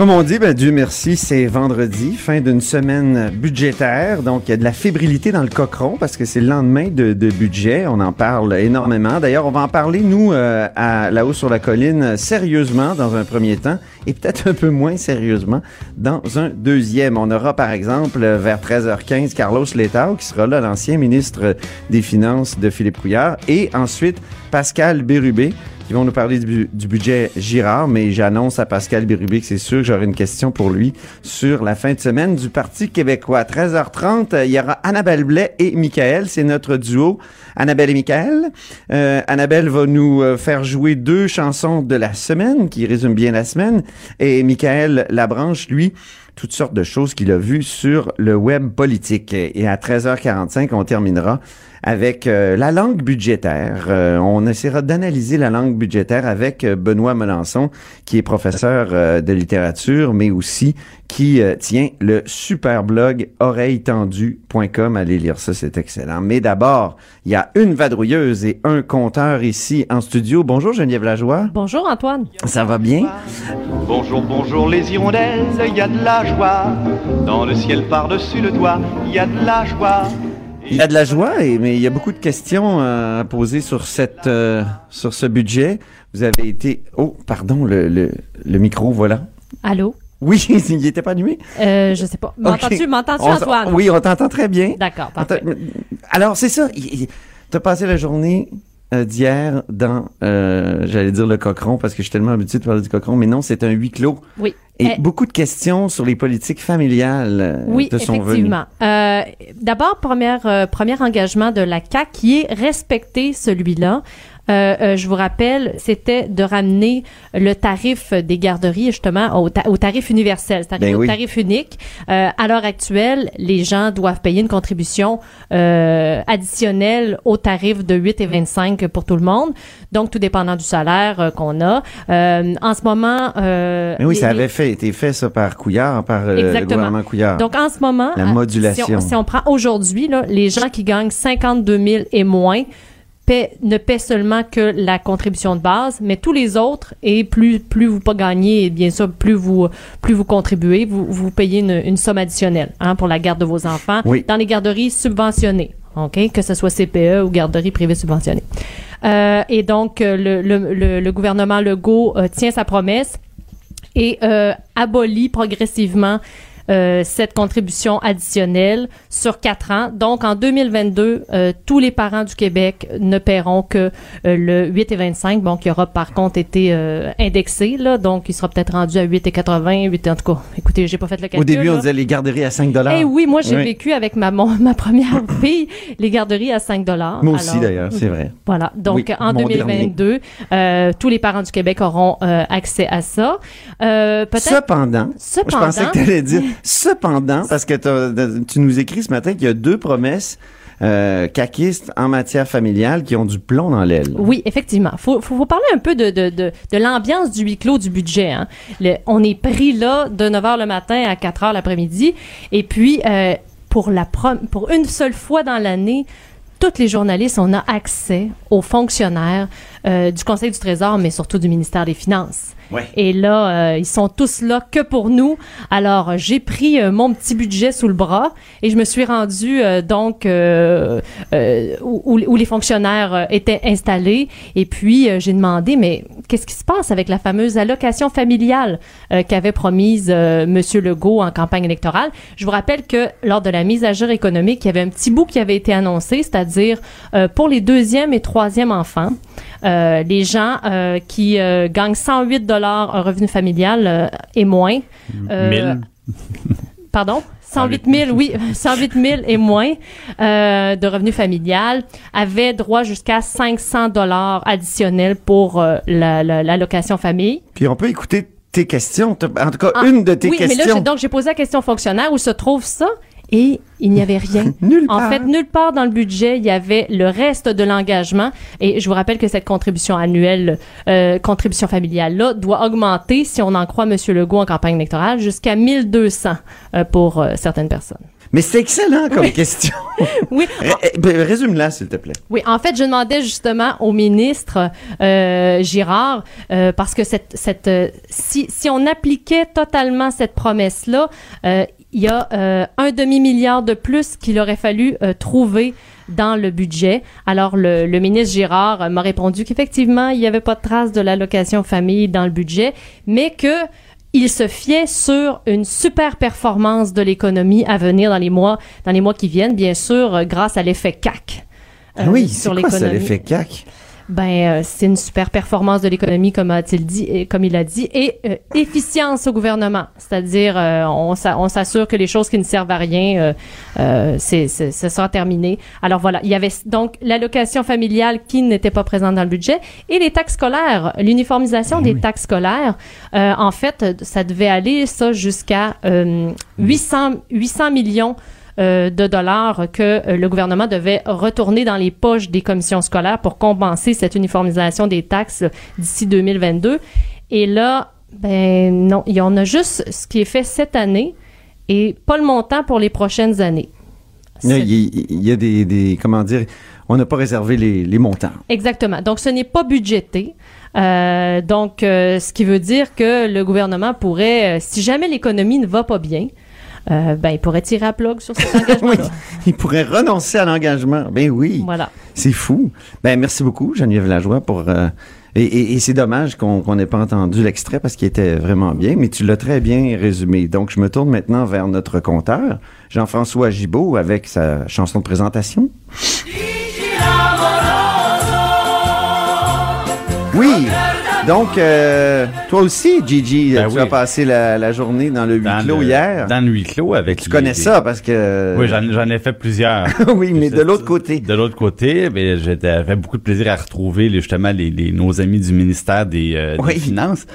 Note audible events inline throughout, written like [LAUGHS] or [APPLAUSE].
Comme on dit, ben Dieu merci, c'est vendredi, fin d'une semaine budgétaire. Donc, il y a de la fébrilité dans le cochon parce que c'est le lendemain de, budget. On en parle énormément. D'ailleurs, on va en parler, nous, euh, à là-haut sur la colline, sérieusement dans un premier temps et peut-être un peu moins sérieusement dans un deuxième. On aura, par exemple, vers 13h15, Carlos Letao, qui sera là, l'ancien ministre des Finances de Philippe Couillard, et ensuite Pascal Bérubé, qui vont nous parler du, budget Girard, mais j'annonce à Pascal Bérubé que c'est sûr que j'aurai une question pour lui sur la fin de semaine du Parti québécois. 13h30, il y aura Annabelle Blais et Michael, c'est notre duo. Annabelle et Michael. Euh, Annabelle va nous euh, faire jouer deux chansons de la semaine qui résument bien la semaine et Michael Labranche, lui, toutes sortes de choses qu'il a vues sur le web politique. Et à 13h45, on terminera avec euh, la langue budgétaire. Euh, on essaiera d'analyser la langue budgétaire avec euh, Benoît Melançon, qui est professeur de littérature, mais aussi qui euh, tient le super blog oreilletendu.com. Allez lire ça, c'est excellent. Mais d'abord, il y a une vadrouilleuse et un compteur ici en studio. Bonjour Geneviève Lajoie. Bonjour Antoine. Ça va bien? Bonjour, bonjour les hirondelles, il y a de la joie. Dans le ciel par-dessus le toit, il y a de la joie. Il y a de la joie, mais il y a beaucoup de questions euh, à poser sur cette euh, sur ce budget. Vous avez été oh pardon le le, le micro voilà. Allô? Oui, [LAUGHS] il n'était pas allumé. Euh, je sais pas. M'entends-tu, m'entends-tu, On- Antoine? Oui, on t'entend très bien. D'accord, parfait. Alors c'est ça. Tu as passé la journée euh, d'hier dans euh, j'allais dire le cochon parce que je suis tellement habitué de parler du cochon, mais non, c'est un huis clos. Oui. Et Eh, beaucoup de questions sur les politiques familiales euh, oui, te sont venues. effectivement. Euh, D'abord, euh, premier engagement de la CAC qui est respecter celui-là. Euh, euh, je vous rappelle, c'était de ramener le tarif des garderies justement au, ta- au tarif universel, c'est-à-dire Ben au oui. tarif unique. Euh, à l'heure actuelle, les gens doivent payer une contribution euh, additionnelle au tarif de 8 et 25 pour tout le monde. Donc, tout dépendant du salaire qu'on a. En ce moment, Mais oui, les- ça avait fait, été fait ça par Couillard, par le gouvernement Couillard. Donc, en ce moment, La modulation. Si on, si on prend aujourd'hui, les gens qui gagnent 52 000 et moins ne paient seulement que la contribution de base, mais tous les autres, et plus, plus vous pas gagnez, et bien sûr, plus vous, plus vous contribuez, vous, vous payez une, une somme additionnelle hein, pour la garde de vos enfants Oui. dans les garderies subventionnées. OK? Que ce soit CPE ou garderie privée subventionnée. Euh, et donc, euh, le, le, le, le gouvernement Legault euh, tient sa promesse et euh, abolit progressivement euh, cette contribution additionnelle sur quatre ans. Donc, en 2022, euh, tous les parents du Québec ne paieront que euh, le 8 et 25, bon, qui aura par contre été indexé, là, donc il sera peut-être rendu à 8 et 80, 8 et- en tout cas. Écoutez, j'ai pas fait le calcul. Au début, on disait les garderies à 5 dollars. Eh oui, moi j'ai Oui. vécu avec ma mon- [LAUGHS] ma première [LAUGHS] fille les garderies à 5 dollars. Moi aussi, d'ailleurs, c'est vrai. Voilà. Donc Oui, en mon 2022, euh, tous les parents du Québec auront accès à ça. Cependant- je pensais que tu allais dire cependant, parce que tu nous écris ce matin qu'il y a deux promesses euh, caquistes en matière familiale qui ont du plomb dans l'aile. Oui, effectivement. Faut, faut, faut parler un peu de, de, de, de l'ambiance du huis clos du budget. Hein. Le- on est pris là de 9 h le matin à 4 h l'après-midi. Et puis, euh, pour, la prom- pour une seule fois dans l'année, toutes les journalistes, on a accès aux fonctionnaires euh, du Conseil du Trésor, mais surtout du ministère des Finances. Ouais. Et là, euh, ils sont tous là que pour nous. Alors, j'ai pris euh, mon petit budget sous le bras et je me suis rendue euh, donc où, les fonctionnaires étaient installés. Et puis, j'ai demandé, mais qu'est-ce qui se passe avec la fameuse allocation familiale qu'avait promise Monsieur Legault en campagne électorale? Je vous rappelle que lors de la mise à jour économique, il y avait un petit bout qui avait été annoncé, c'est-à-dire pour les deuxième et troisième enfants, euh, les gens euh, qui euh, gagnent 108 dollars un revenu familial euh, et moins. euh, 1000. [LAUGHS] Pardon? 108 000, oui, [LAUGHS] 108 000 et moins euh, de revenus familial avaient droit jusqu'à 500 dollars additionnels pour euh, la- la- l'allocation famille. Puis on peut écouter tes questions. En tout cas, une de tes Ah, oui, mais là, questions. donc j'ai posé la question au fonctionnaire où se trouve ça et il n'y avait rien. [LAUGHS] Nulle En part. fait, nulle part dans le budget, il y avait le reste de l'engagement. Et je vous rappelle que cette contribution annuelle, euh, contribution familiale là, doit augmenter, si on en croit M. Legault en campagne électorale, jusqu'à 1200 euh, pour euh, certaines personnes. Mais c'est excellent comme question. [LAUGHS] Oui, eh, ben, Résume-la, s'il te plaît. Oui, en fait, je demandais justement au ministre euh, Girard euh, parce que cette, cette euh, si, si on appliquait totalement cette promesse-là, euh, il y a euh, un demi-milliard de plus qu'il aurait fallu euh, trouver dans le budget. Alors, le, le ministre Girard euh, m'a répondu qu'effectivement, il n'y avait pas de trace de l'allocation famille dans le budget, mais que il se fiait sur une super performance de l'économie à venir dans les mois, dans les mois qui viennent, bien sûr, grâce à l'effet CAC. Ah oui, quoi ça, l'effet CAC? Ben, euh, c'est une super performance de l'économie, comme a-t-il dit, et, comme il a dit, et euh, efficience au gouvernement. C'est-à-dire, euh, on, s'a- on s'assure que les choses qui ne servent à rien, euh, euh, c'est, c'est- ce sera terminé. Alors voilà, il y avait donc l'allocation familiale qui n'était pas présente dans le budget et les taxes scolaires, l'uniformisation des taxes scolaires. Euh, en fait, ça devait aller ça jusqu'à euh, 800 800 millions euh, de dollars que euh, le gouvernement devait retourner dans les poches des commissions scolaires pour compenser cette uniformisation des taxes d'ici 2022. Et là, ben non, il y en a juste ce qui est fait cette année et pas le montant pour les prochaines années. Il y a, C'est- il y a des, des- comment dire, on n'a pas réservé les, les montants. Exactement. Donc, ce n'est pas budgété. Euh, donc, euh, ce qui veut dire que le gouvernement pourrait, euh, si jamais l'économie ne va pas bien, euh, ben, il pourrait tirer à plug sur cet [LAUGHS] Oui, engagement-là. il pourrait renoncer à l'engagement. Ben oui, Voilà. c'est fou. Ben merci beaucoup, Geneviève Lajoie, pour... euh, et et- et c'est dommage qu'on qu'on n'ait pas entendu l'extrait parce qu'il était vraiment bien, mais tu l'as très bien résumé. Donc, je me tourne maintenant vers notre compteur, Jean-François Gibault, avec sa chanson de présentation. Oui. Donc, euh, toi aussi, Gigi, Ben tu oui. as passé la, la journée dans le huis Dans clos le- hier. Dans le huis clos avec Tu connais ça parce que... Oui, j'en ai fait plusieurs. [LAUGHS] oui, mais de l'autre côté. De l'autre côté, ben, j'avais beaucoup de plaisir à retrouver les- justement les, les- nos amis du ministère des, euh, des. Finances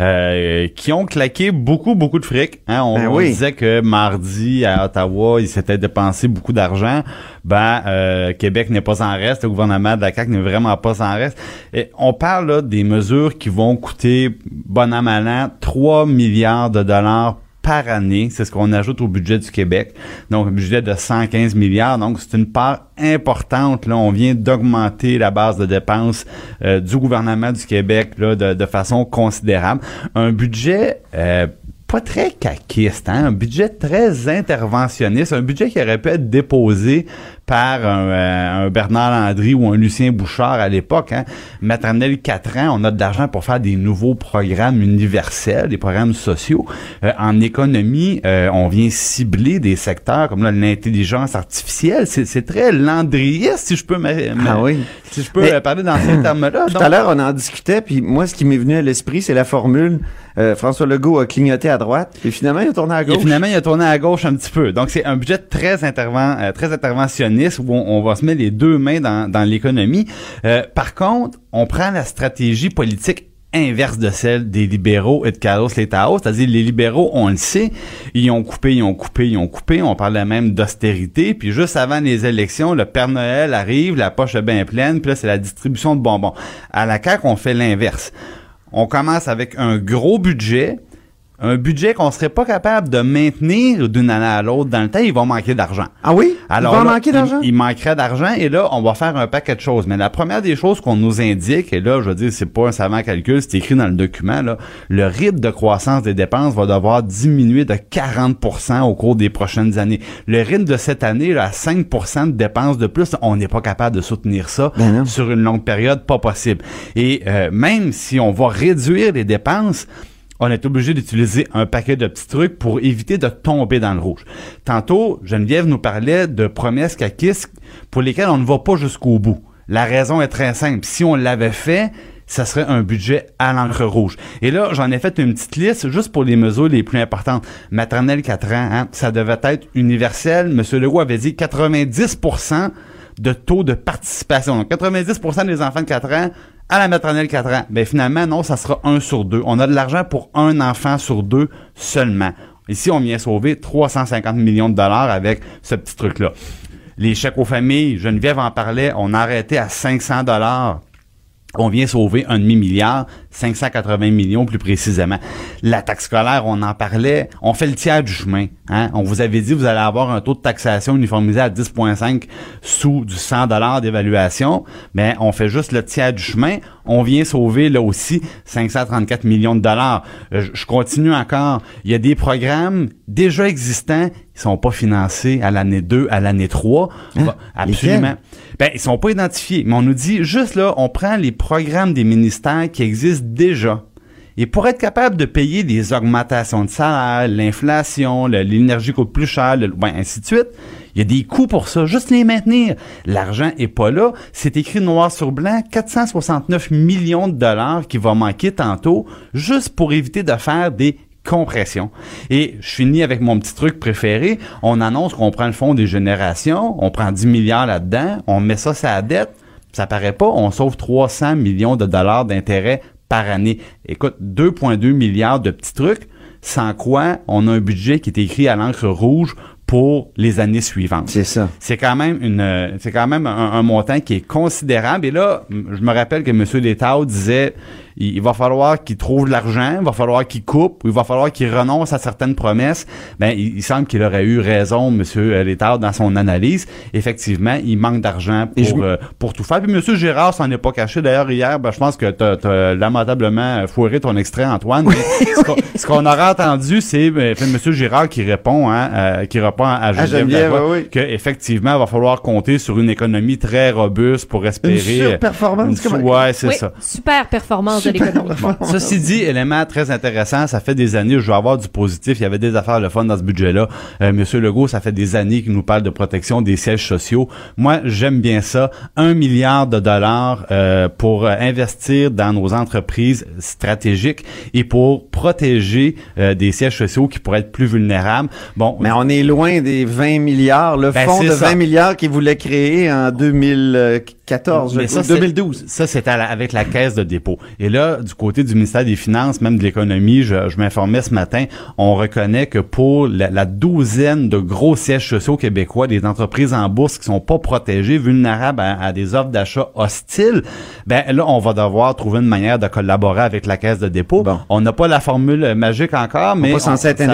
euh, qui ont claqué beaucoup, beaucoup de fric. Hein, on, Ben on oui. disait que mardi à Ottawa, ils s'étaient dépensé beaucoup d'argent. Ben, euh, Québec n'est pas en reste, le gouvernement de la CAQ n'est vraiment pas en reste. Et on parle là, des mesures qui vont coûter, bon an, mal an, 3 milliards de dollars par année. C'est ce qu'on ajoute au budget du Québec. Donc, un budget de 115 milliards. Donc, c'est une part importante. Là, on vient d'augmenter la base de dépenses euh, du gouvernement du Québec là, de, de façon considérable. Un budget euh, pas très caquiste, hein? un budget très interventionniste, un budget qui aurait pu être déposé par un, euh, un Bernard Landry ou un Lucien Bouchard à l'époque. Hein? Maternelle 4 ans, on a de l'argent pour faire des nouveaux programmes universels, des programmes sociaux. Euh, en économie, euh, on vient cibler des secteurs comme l'intelligence artificielle. C'est, très landriiste, si je peux, Ah oui. si je peux Mais- parler dans ces [LAUGHS] termes-là. Tout à l'heure, on en discutait, puis moi, ce qui m'est venu à l'esprit, c'est la formule euh, François Legault a clignoté à droite, puis finalement, il a tourné à Et gauche. finalement, il a tourné à gauche un petit peu. Donc, c'est un budget très interven- euh, très interventionniste où on, va se mettre les deux mains dans, dans l'économie. Euh, par contre, on prend la stratégie politique inverse de celle des libéraux et de Carlos Letao, c'est-à-dire les libéraux, on le sait, ils ont coupé, ils ont coupé, ils ont coupé, on parlait même d'austérité, puis juste avant les élections, le Père Noël arrive, la poche est bien pleine, puis là, c'est la distribution de bonbons. À la CAQ, on fait l'inverse. On commence avec un gros budget, un budget qu'on serait pas capable de maintenir d'une année à l'autre dans le temps, il va manquer d'argent. Ah oui? Alors il va là, manquer d'argent? Il, il manquerait d'argent et là, on va faire un paquet de choses. Mais la première des choses qu'on nous indique, et là, je veux dire, c'est pas un savant calcul, c'est écrit dans le document, là, le rythme de croissance des dépenses va devoir diminuer de 40% au cours des prochaines années. Le rythme de cette année, là, à 5% de dépenses de plus, on n'est pas capable de soutenir ça Ben sur une longue période, pas possible. Et euh, même si on va réduire les dépenses, on est obligé d'utiliser un paquet de petits trucs pour éviter de tomber dans le rouge. Tantôt, Geneviève nous parlait de promesses caquistes pour lesquelles on ne va pas jusqu'au bout. La raison est très simple. Si on l'avait fait, ça serait un budget à l'encre rouge. Et là, j'en ai fait une petite liste juste pour les mesures les plus importantes. Maternelle 4 ans, hein, ça devait être universel. Monsieur Legault avait dit 90% de taux de participation. Donc, 90% des enfants de 4 ans à la maternelle 4 ans. Ben finalement, non, ça sera un sur deux. On a de l'argent pour un enfant sur deux seulement. Ici, on vient sauver 350 millions de dollars avec ce petit truc-là. Les chèques aux familles, Geneviève en parlait, on a arrêté à 500 dollars on vient sauver un demi-milliard, 580 millions plus précisément. La taxe scolaire, on en parlait, on fait le tiers du chemin. Hein? On vous avait dit, vous allez avoir un taux de taxation uniformisé à 10,5 sous du 100 dollars d'évaluation, mais on fait juste le tiers du chemin. On vient sauver là aussi 534 millions de dollars. Euh, je continue encore. Il y a des programmes déjà existants, ils sont pas financés à l'année 2, à l'année 3. Hein? Absolument. Ben, ils sont pas identifiés, mais on nous dit juste là, on prend les programmes des ministères qui existent déjà. Et pour être capable de payer des augmentations de salaire, l'inflation, l'énergie coûte plus cher, ben, ainsi de suite, il y a des coûts pour ça, juste les maintenir. L'argent est pas là. C'est écrit noir sur blanc, 469 millions de dollars qui va manquer tantôt, juste pour éviter de faire des compressions. Et je finis avec mon petit truc préféré. On annonce qu'on prend le fonds des générations, on prend 10 milliards là-dedans, on met ça sur la dette, ça paraît pas, on sauve 300 millions de dollars d'intérêts par année. Écoute, 2,2 milliards de petits trucs, sans quoi on a un budget qui est écrit à l'encre rouge pour les années suivantes. C'est ça. C'est quand même une, c'est quand même un, un montant qui est considérable. Et là, je me rappelle que M. Létard disait, il, il va falloir qu'il trouve de l'argent, il va falloir qu'il coupe, ou il va falloir qu'il renonce à certaines promesses. Ben, il, il semble qu'il aurait eu raison, M. Létard, dans son analyse. Effectivement, il manque d'argent je pour, euh, pour tout faire. Puis M. Gérard s'en est pas caché. D'ailleurs, hier, ben, je pense que t'as, lamentablement foiré ton extrait, Antoine. Mais ce qu'on- qu'on aura entendu, c'est ben, M. Gérard qui répond, hein, euh, qui répond à Geneviève, Geneviève, Lavoie, oui, que effectivement, il va falloir compter sur une économie très robuste pour Une espérer. surperformance. une comment- sou- ouais, c'est ça. super performance de l'économie. [LAUGHS] Ceci dit, élément très intéressant, ça fait des années, je veux avoir du positif, il y avait des affaires le fun dans ce budget-là. Euh, Monsieur Legault, ça fait des années qu'il nous parle de protection des sièges sociaux. Moi, j'aime bien ça. Un milliard de dollars euh, pour euh, investir dans nos entreprises stratégiques et pour protéger euh, des sièges sociaux qui pourraient être plus vulnérables. Bon, Mais on est loin des 20 milliards, le Ben, fonds de ça. 20 milliards qu'il voulait créer en 2014, Mais je ça, crois, c'est- 2012. Ça, la- avec la caisse de dépôt. Et là, du côté du ministère des Finances, même de l'économie, je, je m'informais ce matin, on reconnaît que pour la, la douzaine de gros sièges sociaux québécois, des entreprises en bourse qui sont pas protégées, vulnérables à, à des offres d'achat hostiles, ben là, on va devoir trouver une manière de collaborer avec la caisse de dépôt. Bon. On n'a pas la formule magique encore, mais pas censé être ça-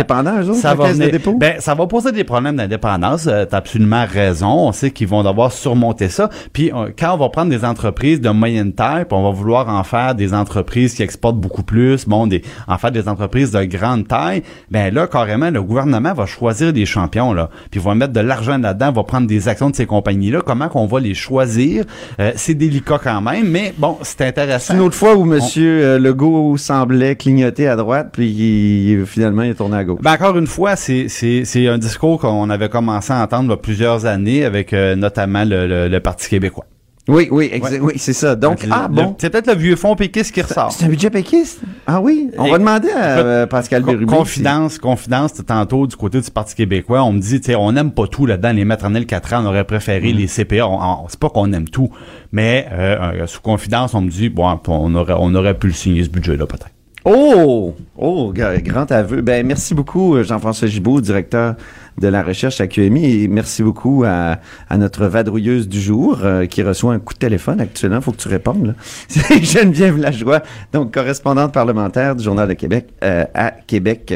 autres, ça la va caisse de dépôt? Ben, ça va poser des problèmes d'indépendance. Euh, T'as absolument raison. On sait qu'ils vont devoir surmonter ça. Puis euh, quand on va prendre des entreprises de moyenne taille, puis on va vouloir en faire des entreprises qui exportent beaucoup plus, bon, des, en faire des entreprises de grande taille, ben là, carrément, le gouvernement va choisir des champions, là. Puis va mettre de l'argent là-dedans, va prendre des actions de ces compagnies-là. Comment qu'on va les choisir? Euh, c'est délicat quand même, mais bon, c'est intéressant. Une autre fois où M. euh, Legault semblait clignoter à droite, puis il- finalement, il est tourné à gauche. Ben encore une fois, c'est c'est c'est un discours qu'on avait commencé à entendre il y a plusieurs années avec euh, notamment le, le, le Parti québécois. Oui, oui, exa- oui, c'est ça. Donc, Le- ah bon. c'est peut-être le vieux fond péquiste qui ressort. C'est un budget péquiste? Ah oui? On Et- va demander à euh, Pascal Bérubé. confidence, confidence, tantôt du côté du Parti québécois, on me dit, tu sais, on n'aime pas tout là-dedans, les maternelles 4 ans, on aurait préféré les CPA. C'est pas qu'on aime tout, mais euh, euh, sous confidence, on me dit, bon, on aurait, on aurait pu le signer ce budget-là peut-être. Oh! Oh, gra- grand aveu. Ben, merci beaucoup, euh, Jean-François Gibault, directeur de la recherche à QMI, et merci beaucoup à, à notre vadrouilleuse du jour, euh, qui reçoit un coup de téléphone actuellement. Faut que tu répondes. [LAUGHS] C'est Geneviève Lajoie, donc correspondante parlementaire du Journal de Québec euh, à Québec.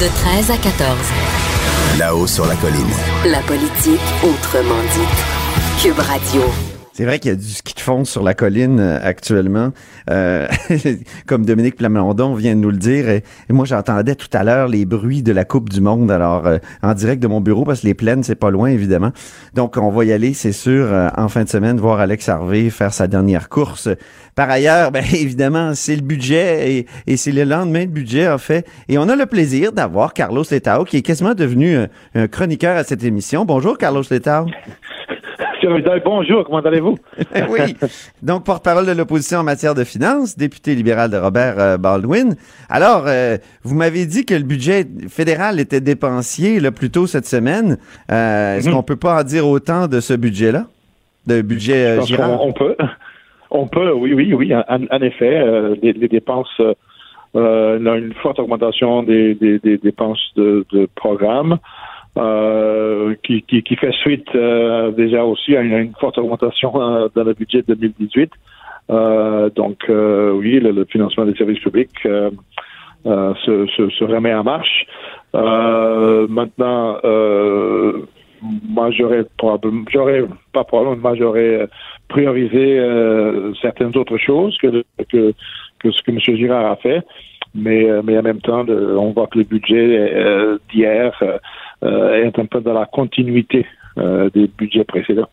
De 13 à 14. Là-haut sur la colline. La politique autrement dite. Cube Radio. C'est vrai qu'il y a du ski de fond sur la colline euh, actuellement, euh, [LAUGHS] comme Dominique Plamondon vient de nous le dire. Et, moi, j'entendais tout à l'heure les bruits de la Coupe du Monde, alors euh, en direct de mon bureau, parce que les plaines, c'est pas loin, évidemment. Donc, on va y aller, c'est sûr, en fin de semaine, voir Alex Harvey faire sa dernière course. Par ailleurs, [LAUGHS] ben, évidemment, c'est le budget et, c'est le lendemain de budget, en fait. Et on a le plaisir d'avoir Carlos Letao, qui est quasiment devenu un, un chroniqueur à cette émission. Bonjour, Carlos Letao. [LAUGHS] Monsieur bonjour, comment allez-vous? [LAUGHS] oui. Donc, porte-parole de l'opposition en matière de finances, député libéral de Robert euh, Baldwin. Alors, euh, vous m'avez dit que le budget fédéral était dépensier là, plus tôt cette semaine. Euh, Est-ce Mhm. qu'on peut pas en dire autant de ce budget-là? de budget euh, Girard? on peut. On peut, oui, oui, oui, en, en effet. les, les dépenses, il y a une forte augmentation des, des- des dépenses de, de programme euh, qui, qui, qui fait suite euh, déjà aussi à une, forte augmentation euh, dans le budget 2018. Euh, donc, oui, le, le financement des services publics se, se, se remet en marche. Maintenant, moi, j'aurais probablement, j'aurais pas probablement, moi, j'aurais priorisé certaines autres choses que, que, que ce que M. Girard a fait. Mais, euh, mais en même temps, on voit que le budget euh, d'hier euh, est un peu dans la continuité euh, des budgets précédents.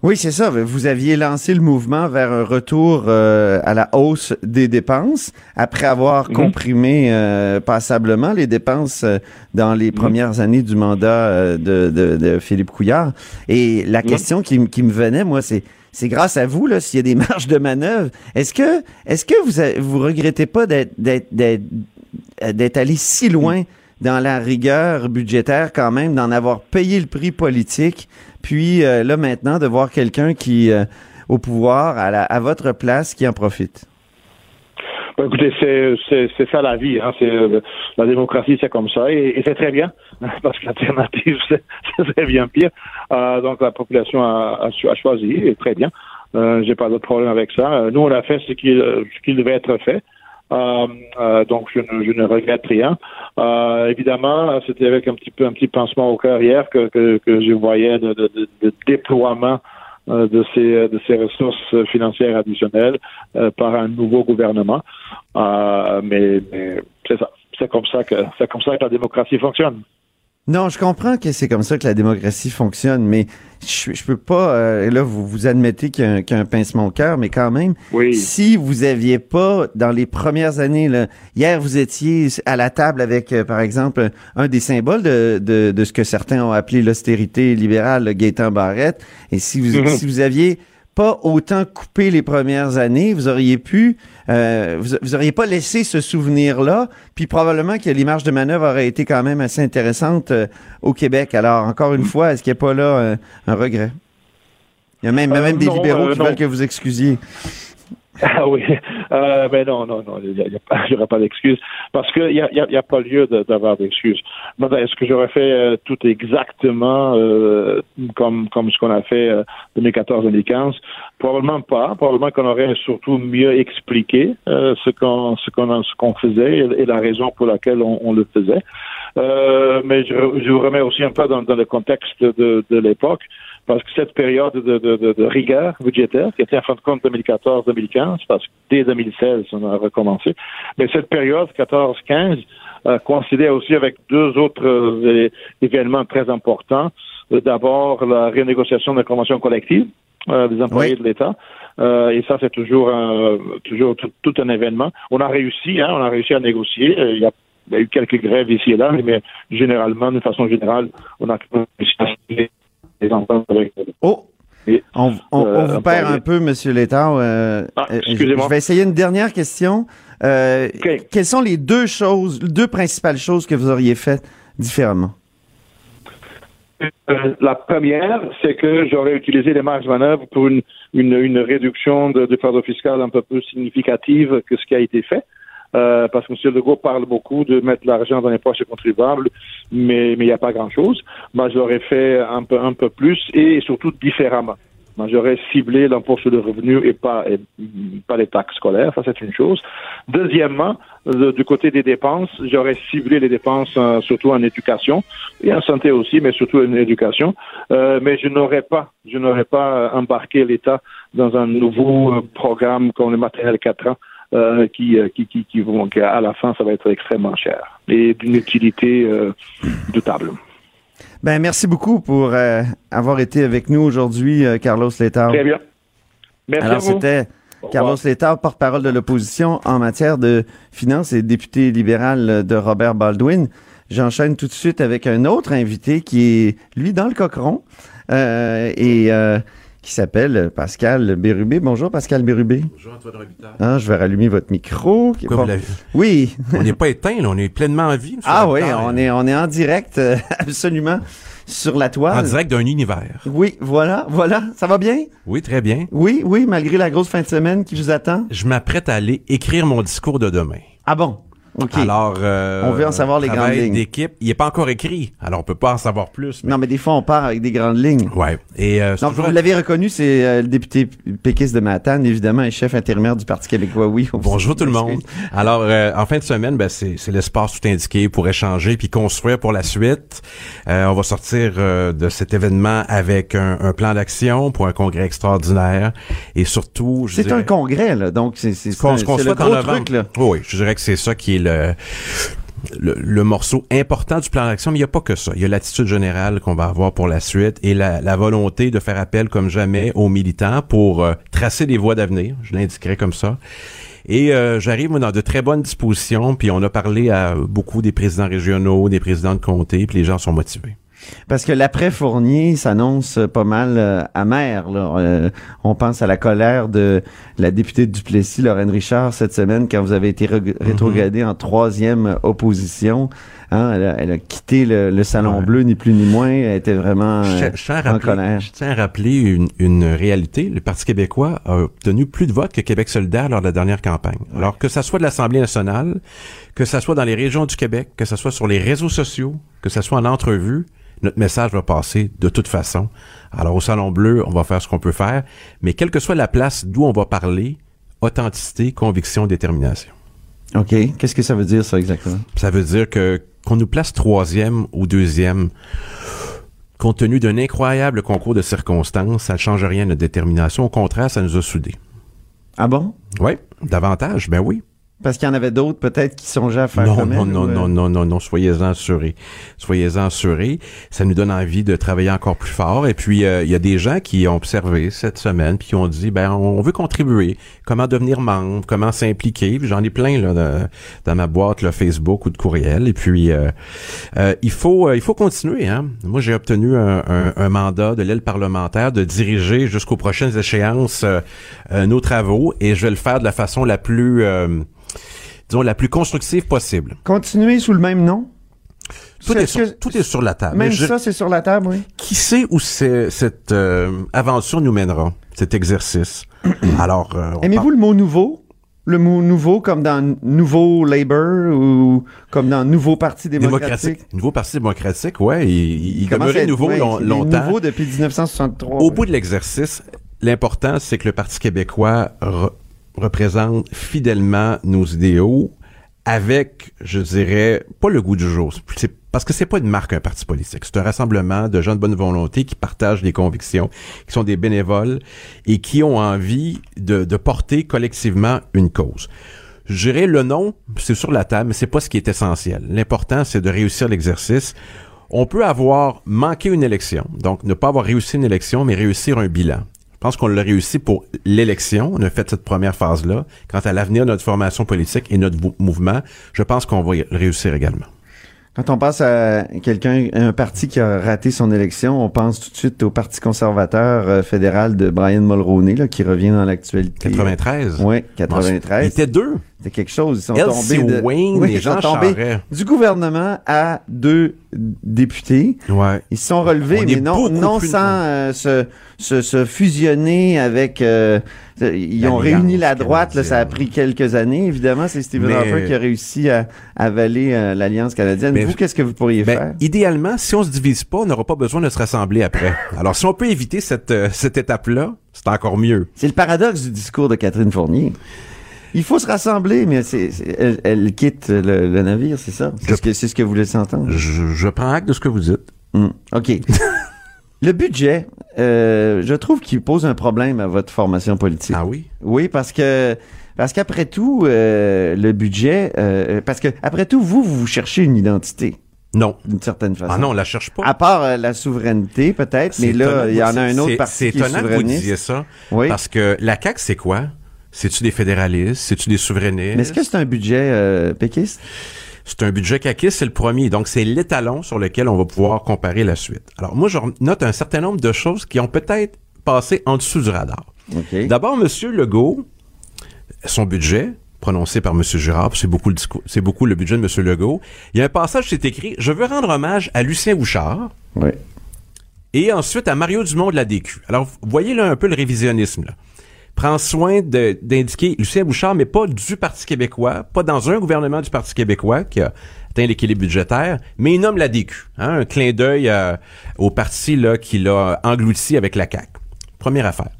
Oui, c'est ça. Vous aviez lancé le mouvement vers un retour euh, à la hausse des dépenses après avoir Mhm. comprimé euh, passablement les dépenses euh, dans les premières années du mandat de, de- de Philippe Couillard. Et la question qui, qui me venait, moi, c'est c'est grâce à vous là s'il y a des [LAUGHS] marges de manœuvre. Est-ce que vous vous regrettez pas euh, d'être allé si loin dans la rigueur budgétaire quand même, d'en avoir payé le prix politique, puis euh, là maintenant de voir quelqu'un qui euh, au pouvoir à votre place qui en profite? Écoutez, c'est, ça la vie. Hein. C'est, la démocratie, c'est comme ça. Et, c'est très bien, [LAUGHS] parce que l'alternative, [LAUGHS] c'est, bien pire. Euh, donc, la population a, a, a choisi, et très bien. Euh, j'ai pas de problème avec ça. Euh, Nous, on a fait ce qu'il, ce qu'il devait être fait. Euh, euh, donc, je ne, je ne regrette rien. Euh, évidemment, c'était avec un petit peu un petit pincement au cœur hier que, que, que je voyais de, de, de, déploiement de ces de ces ressources financières additionnelles euh, par un nouveau gouvernement. Euh, mais mais c'est ça. C'est comme ça que c'est comme ça que la démocratie fonctionne. Non, je comprends que c'est comme ça que la démocratie fonctionne, mais je, je peux pas. euh, là, vous vous admettez qu'il y, a un- qu'il y a un pincement au cœur, mais quand même, Oui. si vous aviez pas dans les premières années, là, hier vous étiez à la table avec, euh, par exemple, un des symboles de, de, de ce que certains ont appelé l'austérité libérale, le Gaétan Barrette, et si vous Mhm. si vous aviez pas autant coupé les premières années, vous auriez pu, euh, vous, vous auriez pas laissé ce souvenir-là, puis probablement que les marges de manœuvre auraient été quand même assez intéressantes euh, au Québec. Alors, encore une fois, est-ce qu'il n'y a pas là euh, un regret? Il y a même, Euh, même des libéraux euh, qui non. veulent que vous excusiez. Ah oui, euh, mais non, non, non, il n'y [LAUGHS] aura pas d'excuse parce qu'il n'y a, y a, y a pas lieu de- d'avoir. Maintenant, Est-ce que j'aurais fait euh, tout exactement euh, comme comme ce qu'on a fait euh, 2014-2015 Probablement pas. Probablement qu'on aurait surtout mieux expliqué euh, ce qu'on ce qu'on qu'on faisait et, la raison pour laquelle on, on le faisait. Mais je, je vous remets aussi un peu dans, dans le contexte de, de l'époque parce que cette période de, de, de, de rigueur budgétaire, qui était en fin de compte 2014-2015, parce que dès 2016, on a recommencé, mais cette période 14-15 euh, coïncidait aussi avec deux autres euh, événements très importants. Euh, D'abord, la renégociation de la convention collective euh, des employés Oui. de l'État. Euh, et ça, c'est toujours, un- toujours tout, tout un événement. On a réussi, hein, on a réussi à négocier. Euh, Il y a il y a eu quelques grèves ici et là, mais généralement, d'une façon générale, on a réussi à avec Oh! Et, On, on- euh, on vous perd un peu, Monsieur Létard. Euh, Ah, euh, excusez-moi. Je vais essayer une dernière question. Quelles sont les deux choses, deux principales choses que vous auriez faites différemment? Euh, la première, c'est que j'aurais utilisé les marges de manœuvre pour une, une, une réduction de, de fardeau fiscal un peu plus significative que ce qui a été fait. Euh, parce que M. Legault parle beaucoup de mettre l'argent dans les poches des contribuables, mais mais il n'y a pas grand-chose. Moi, j'aurais fait un peu un peu plus et surtout différemment. Moi, j'aurais ciblé l'impôt sur le revenu et pas et, pas les taxes scolaires. Ça, c'est une chose. Deuxièmement, de- du côté des dépenses, j'aurais ciblé les dépenses euh, surtout en éducation et en santé aussi, mais surtout en éducation. Euh, mais je n'aurais pas, je n'aurais pas euh, embarqué l'État dans un nouveau euh, programme comme le matériel 4 ans. Euh, qui, euh, qui, qui, qui vont, à la fin, ça va être extrêmement cher et d'une utilité euh, doutable. Ben, merci beaucoup pour euh, avoir été avec nous aujourd'hui, Carlos Létard. Très bien. Merci Alors, c'était. Carlos Létard, porte-parole de l'opposition en matière de finances et député libéral de Robert Baldwin. J'enchaîne tout de suite avec un autre invité qui est, lui, dans le cochon euh, et qui s'appelle Pascal Bérubé. Bonjour, Pascal Bérubé. Bonjour Antoine Robitaille. Ah, je vais rallumer votre micro. Bon. Oui. On n'est pas éteint, là, on est pleinement en vie. monsieur Ah oui, on est, on est en direct, euh, [LAUGHS] absolument. sur la En toile. direct d'un univers. Oui, voilà, voilà. Ça va bien? Oui, très bien. Oui, oui, malgré la grosse fin de semaine qui vous attend. Je m'apprête à aller écrire mon discours de demain. Ah bon? Alors, euh, On veut en savoir les grandes lignes. d'équipe, il est pas encore écrit. Alors, on peut pas en savoir plus. mais- Non, mais des fois, on part avec des grandes lignes. Ouais. Et euh, Donc, toujours- vous l'avez reconnu, c'est euh, le député péquiste de Matane, évidemment, et chef intérimaire du Parti québécois, oui. Bonjour tout le monde. Alors, euh, en fin de semaine, ben, c'est, c'est l'espace tout indiqué pour échanger puis construire pour la suite. Euh, on va sortir euh, de cet événement avec un, un plan d'action pour un congrès extraordinaire et surtout, je C'est dirais, un congrès, là, donc c'est c'est- c'est le gros truc, là. Oui, je dirais que c'est ça qui est le, le, morceau important du plan d'action, mais il n'y a pas que ça. Il y a l'attitude générale qu'on va avoir pour la suite et la, volonté de faire appel comme jamais aux militants pour euh, tracer des voies d'avenir, je l'indiquerai comme ça. Et euh, j'arrive dans de très bonnes dispositions, puis on a parlé à beaucoup des présidents régionaux, des présidents de comté, puis les gens sont motivés. Parce que l'après-Fournier s'annonce pas mal euh, amer. Là. Euh, on pense à la colère de la députée de Duplessis, Lorraine Richard, cette semaine, quand vous avez été reg- rétrogradé en troisième opposition. Hein, elle, a, elle a quitté le, le Salon Ouais. Bleu, ni plus ni moins. Elle était vraiment Je euh, je en rappeler, colère. je tiens à rappeler une, une réalité. Le Parti québécois a obtenu plus de votes que Québec solidaire lors de la dernière campagne. Alors que ça soit de l'Assemblée nationale, que ça soit dans les régions du Québec, que ça soit sur les réseaux sociaux, que ça soit en entrevue, notre message va passer de toute façon. Alors au Salon Bleu, on va faire ce qu'on peut faire, mais quelle que soit la place d'où on va parler, authenticité, conviction, détermination. OK. Qu'est-ce que ça veut dire, ça, exactement? Ça veut dire que qu'on nous place troisième ou deuxième, compte tenu d'un incroyable concours de circonstances, ça ne change rien à notre détermination. Au contraire, ça nous a soudés. Ah bon? Oui, davantage, ben oui. Parce qu'il y en avait d'autres, peut-être, qui songeaient à faire Non, comme non, elle, non, ou, euh, non, non, non, non, soyez-en assurés. Soyez-en assurés. Ça nous donne envie de travailler encore plus fort. Et puis, euh, il y a des gens qui ont observé cette semaine, puis qui ont dit, ben, on veut contribuer. Comment devenir membre? Comment s'impliquer? J'en ai plein, là, dans, dans ma boîte, là, Facebook ou de courriel. Et puis, euh, euh, il faut, il faut continuer, hein. Moi, j'ai obtenu un, un- un mandat de l'aile parlementaire de diriger jusqu'aux prochaines échéances nos travaux et je vais le faire de la façon la plus, euh, disons, la plus constructive possible. Continuer sous le même nom? Tout est, sur, que- tout est sur la table. Même je- ça, c'est sur la table, oui. Qui sait où cette euh, aventure nous mènera, cet exercice? [CLEARS THROAT] Alors, euh, Aimez-vous parle- le mot nouveau? Le mot nouveau comme dans Nouveau Labour ou comme dans Nouveau Parti démocratique? démocratique? Nouveau Parti démocratique, ouais, il, il à demeurait être- nouveau ouais, long- il longtemps. nouveau depuis 1963. Au bout de l'exercice, l'important, c'est que le Parti québécois représente fidèlement nos idéaux avec, je dirais, pas le goût du jour. Parce que c'est pas une marque, un parti politique. C'est un rassemblement de gens de bonne volonté qui partagent des convictions, qui sont des bénévoles et qui ont envie de, de porter collectivement une cause. Je dirais le nom, c'est sur la table, mais c'est pas ce qui est essentiel. L'important, c'est de réussir l'exercice. On peut avoir manqué une élection, donc ne pas avoir réussi une élection, mais réussir un bilan. Je pense qu'on l'a réussi pour l'élection. On a fait cette première phase-là. Quant à l'avenir de notre formation politique et notre mou- mouvement, je pense qu'on va y réussir également. Quand on passe à quelqu'un, un parti qui a raté son élection, on pense tout de suite au Parti conservateur euh, fédéral de Brian Mulroney, là, qui revient dans l'actualité. 93. Oui, Il 93. était deux. C'est quelque chose. Ils sont tombés de... Wayne Oui, et ils sont Jean tombés Charest. du gouvernement à deux députés. Ouais. Ils se sont relevés, On mais non, non plus- sans euh, se, se, se fusionner avec... euh, ils ont réuni la droite, là, ça a pris quelques années, évidemment. C'est Stephen Harper qui a réussi à avaler euh, l'Alliance canadienne. Mais- vous, qu'est-ce que vous pourriez Ben, faire? idéalement, si on se divise pas, on n'aura pas besoin de se rassembler après. Alors, si on peut éviter cette, cette étape-là, c'est encore mieux. C'est le paradoxe du discours de Catherine Fournier. Il faut se rassembler, mais c'est, elle, elle quitte le, le navire, c'est ça? C'est Je- ce, que, c'est ce que vous laissez entendre? Je, je prends acte de ce que vous dites. Hmm, OK. [LAUGHS] le budget, euh, je trouve qu'il pose un problème à votre formation politique. Ah oui? Oui, parce que parce qu'après tout, euh, le budget, euh, parce que après tout, vous, vous cherchez une identité Non. d'une certaine façon. Ah non, on la cherche pas. À part euh, la souveraineté, peut-être, mais là, il y en a un autre c'est- parti C'est qui est étonnant que vous disiez ça. Oui. Parce que la CAQ, c'est quoi? C'est-tu des fédéralistes? C'est-tu des souverainistes? Mais est-ce que c'est un budget euh, péquiste? C'est un budget caquiste, c'est le premier. Donc, c'est l'étalon sur lequel on va pouvoir comparer la suite. Alors, moi, je note un certain nombre de choses qui ont peut-être passé en dessous du radar. D'abord, M. Legault, son budget, prononcé par M. Girard, c'est beaucoup, le discours- c'est beaucoup le budget de M. Legault. Il y a un passage, c'est écrit « Je veux rendre hommage à Lucien Bouchard, Oui. Et ensuite, à Mario Dumont de la DQ. Alors, vous voyez là un peu le révisionnisme. Là. Prend soin d'indiquer Lucien Bouchard, mais pas du Parti québécois, pas dans un gouvernement du Parti québécois qui a atteint l'équilibre budgétaire, mais il nomme la DQ. Hein, un clin d'œil euh, au parti là, qui l'a englouti avec la CAQ. Première affaire.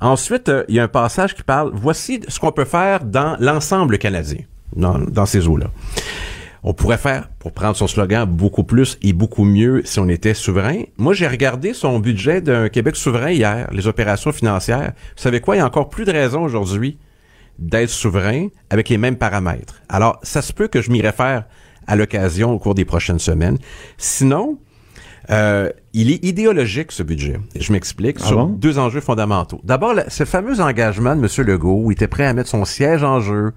Ensuite, euh, il y a un passage qui parle, voici ce qu'on peut faire dans l'ensemble canadien, dans, dans ces eaux-là. On pourrait faire, pour prendre son slogan, beaucoup plus et beaucoup mieux si on était souverain. Moi, j'ai regardé son budget d'un Québec souverain hier, les opérations financières. Vous savez quoi? Il y a encore plus de raisons aujourd'hui d'être souverain avec les mêmes paramètres. Alors, ça se peut que je m'y réfère à l'occasion au cours des prochaines semaines. Sinon, euh, il est idéologique, ce budget. Je m'explique Ah sur bon? deux enjeux fondamentaux. D'abord, ce fameux engagement de M. Legault où il était prêt à mettre son siège en jeu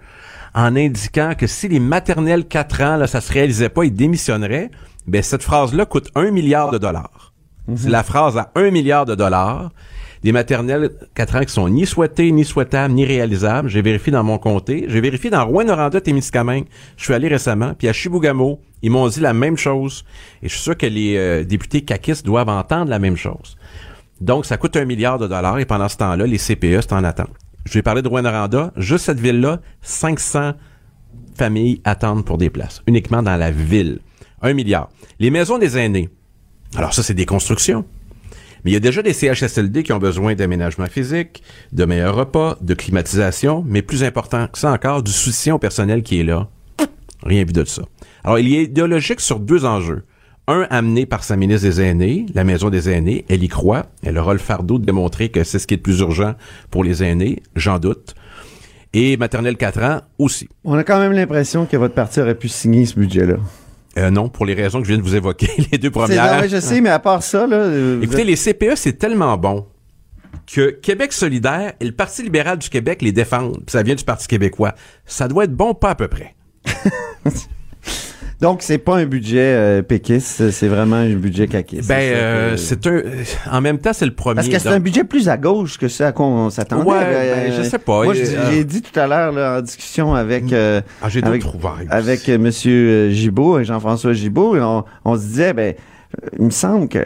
en indiquant que si les maternelles 4 ans, là, ça se réalisait pas, il démissionnerait. Ben, cette phrase-là coûte un milliard de dollars. C'est la phrase à un milliard de dollars. Des maternelles 4 ans qui sont ni souhaitées, ni souhaitables, ni réalisables. J'ai vérifié dans mon comté. J'ai vérifié dans Rouen-Noranda, Témiscamingue. Je suis allé récemment. Puis à Chibougamau, ils m'ont dit la même chose. Et je suis sûr que les euh, députés caquistes doivent entendre la même chose. Donc, ça coûte un milliard de dollars. Et pendant ce temps-là, les CPE, c'est en attente. Je vais parler de Rouen-Noranda. Juste cette ville-là, 500 familles attendent pour des places. Uniquement dans la ville. Un milliard. Les maisons des aînés. Alors ça, c'est des constructions. Mais il y a déjà des CHSLD qui ont besoin d'aménagement physique, de meilleurs repas, de climatisation, mais plus important que ça encore, du soutien au personnel qui est là. Rien vu de ça. Alors, il est idéologique sur deux enjeux. Un, amené par sa ministre des Aînés, la Maison des Aînés, elle y croit. Elle aura le fardeau de démontrer que c'est ce qui est le plus urgent pour les aînés, j'en doute. Et maternelle 4 ans aussi. On a quand même l'impression que votre parti aurait pu signer ce budget-là. Euh, non, pour les raisons que je viens de vous évoquer, [LAUGHS] les deux premières. je sais, mais à part ça, là. euh, Écoutez, les CPE, c'est tellement bon que Québec solidaire et le Parti libéral du Québec les défendent. Ça vient du Parti québécois. Ça doit être bon, pas à peu près. [LAUGHS] Donc, c'est pas un budget euh, péquiste, c'est vraiment un budget caquiste. Ben, euh, c'est un. En même temps, c'est le premier. Parce que c'est donc- un budget plus à gauche que ce à quoi on s'attendait. Ouais, Euh, ben, je sais pas. Moi, j'ai euh, j'ai dit tout à l'heure en discussion avec Ah, j'ai avec- avec Monsieur Gibault, Jean-François Gibault, on, on se disait, ben, il me semble que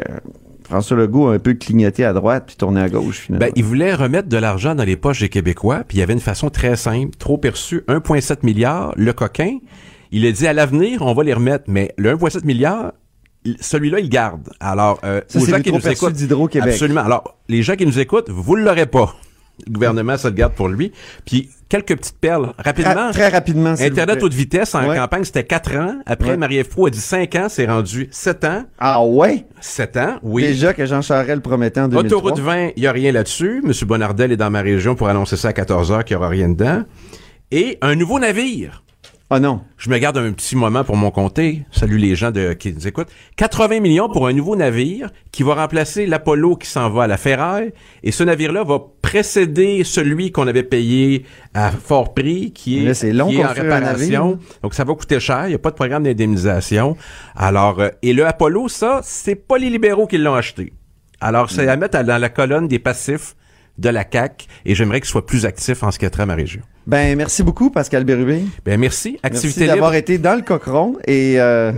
François Legault a un peu clignoté à droite puis tourné à gauche finalement. Ben, il voulait remettre de l'argent dans les poches des Québécois, puis il y avait une façon très simple, trop perçue, 1,7 milliard, le coquin. Il a dit à l'avenir, on va les remettre, mais le 1,7 milliard, il- celui-là, il garde. Alors, euh, ça, aux c'est gens qui nous écoutent, d'Hydro-Québec. Absolument. Alors, les gens qui nous écoutent, vous ne l'aurez pas. Le gouvernement se le garde pour lui. Puis, quelques petites perles. Rapidement. Ra- très rapidement. Internet haute vitesse en Ouais. campagne, c'était 4 ans. Après, Ouais. Marie-Ève Proulx a dit 5 ans, c'est rendu 7 ans. Ah ouais? 7 ans, oui. Déjà que Jean Charest le promettait en 2003. Autoroute 20, il n'y a rien là-dessus. M. Bonardel est dans ma région pour annoncer ça à 14 heures qu'il n'y aura rien dedans. Et un nouveau navire. Ah non. Je me garde un petit moment pour mon comté. Salut les gens de, qui nous écoutent. 80 millions pour un nouveau navire qui va remplacer l'Apollo qui s'en va à la ferraille. Et ce navire-là va précéder celui qu'on avait payé à fort prix, qui est, long qui est en réparation. Donc, ça va coûter cher. Il n'y a pas de programme d'indemnisation. Alors, euh, et le Apollo, ça, c'est pas les libéraux qui l'ont acheté. Alors, c'est à mettre dans la colonne des passifs de la CAC et j'aimerais qu'il soit plus actif en ce qui a trait à ma région. Ben, merci beaucoup, Pascal Bérubé. Ben, merci. Activité Merci d'avoir été dans le cochon et euh,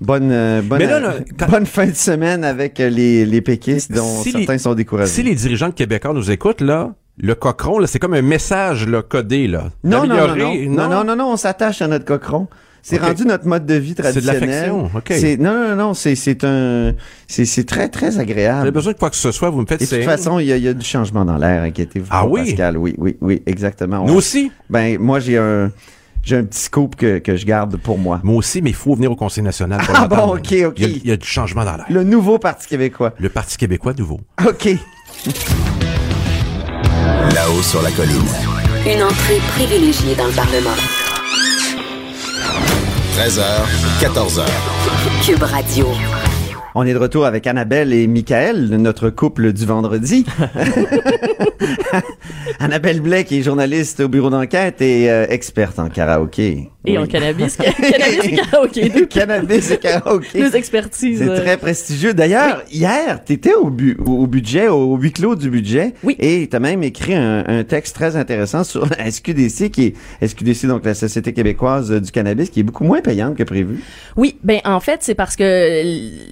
bonne, euh, bonne, Mais là, là, quand- bonne fin de semaine avec euh, les, les péquistes dont Si certains les- sont découragés. Si les dirigeants de Québécois nous écoutent, là, le cochon, c'est comme un message là, codé. Là, non, non, non, non, non, non, non, non, on s'attache à notre cochon. C'est rendu notre mode de vie C'est de traditionnel. l'affection, ok. C'est non, non, non, c'est c'est un, c'est c'est très très Vous avez agréable. besoin de quoi que ce soit, vous me faites Et de toute façon, il y, a- il y a du changement dans l'air, inquiétez-vous. Ah oui? Pascal, oui, oui, oui, exactement. Nous On- aussi. Ben, moi, j'ai un, j'ai un petit scoop que, que je garde pour moi. Moi aussi, mais il faut venir au Conseil national. pour Ah bon, ok, ok. Il y, a, il y a du changement dans l'air. Le nouveau Parti québécois. Le Parti québécois nouveau. OK. Là-haut sur la colline. Une entrée privilégiée dans le Parlement. 13h, 14h. Cube Radio. On est de retour avec Annabelle et Michael, notre couple du vendredi. [LAUGHS] [LAUGHS] Annabelle Blais, qui est journaliste au bureau d'enquête et euh, experte en karaoké. Et Oui. en cannabis, [LAUGHS] ca- [LAUGHS] cannabis et karaoké. Deux, Cannabis et karaoké. deux expertises. C'est très prestigieux. D'ailleurs, hier, tu étais au, bu- au budget, au huis clos du budget. Oui. Et tu as même écrit un, un texte très intéressant sur [LAUGHS] la SQDC, qui est SQDC, donc la Société québécoise du cannabis, qui est beaucoup moins payante que prévu. Oui, ben en fait, c'est parce que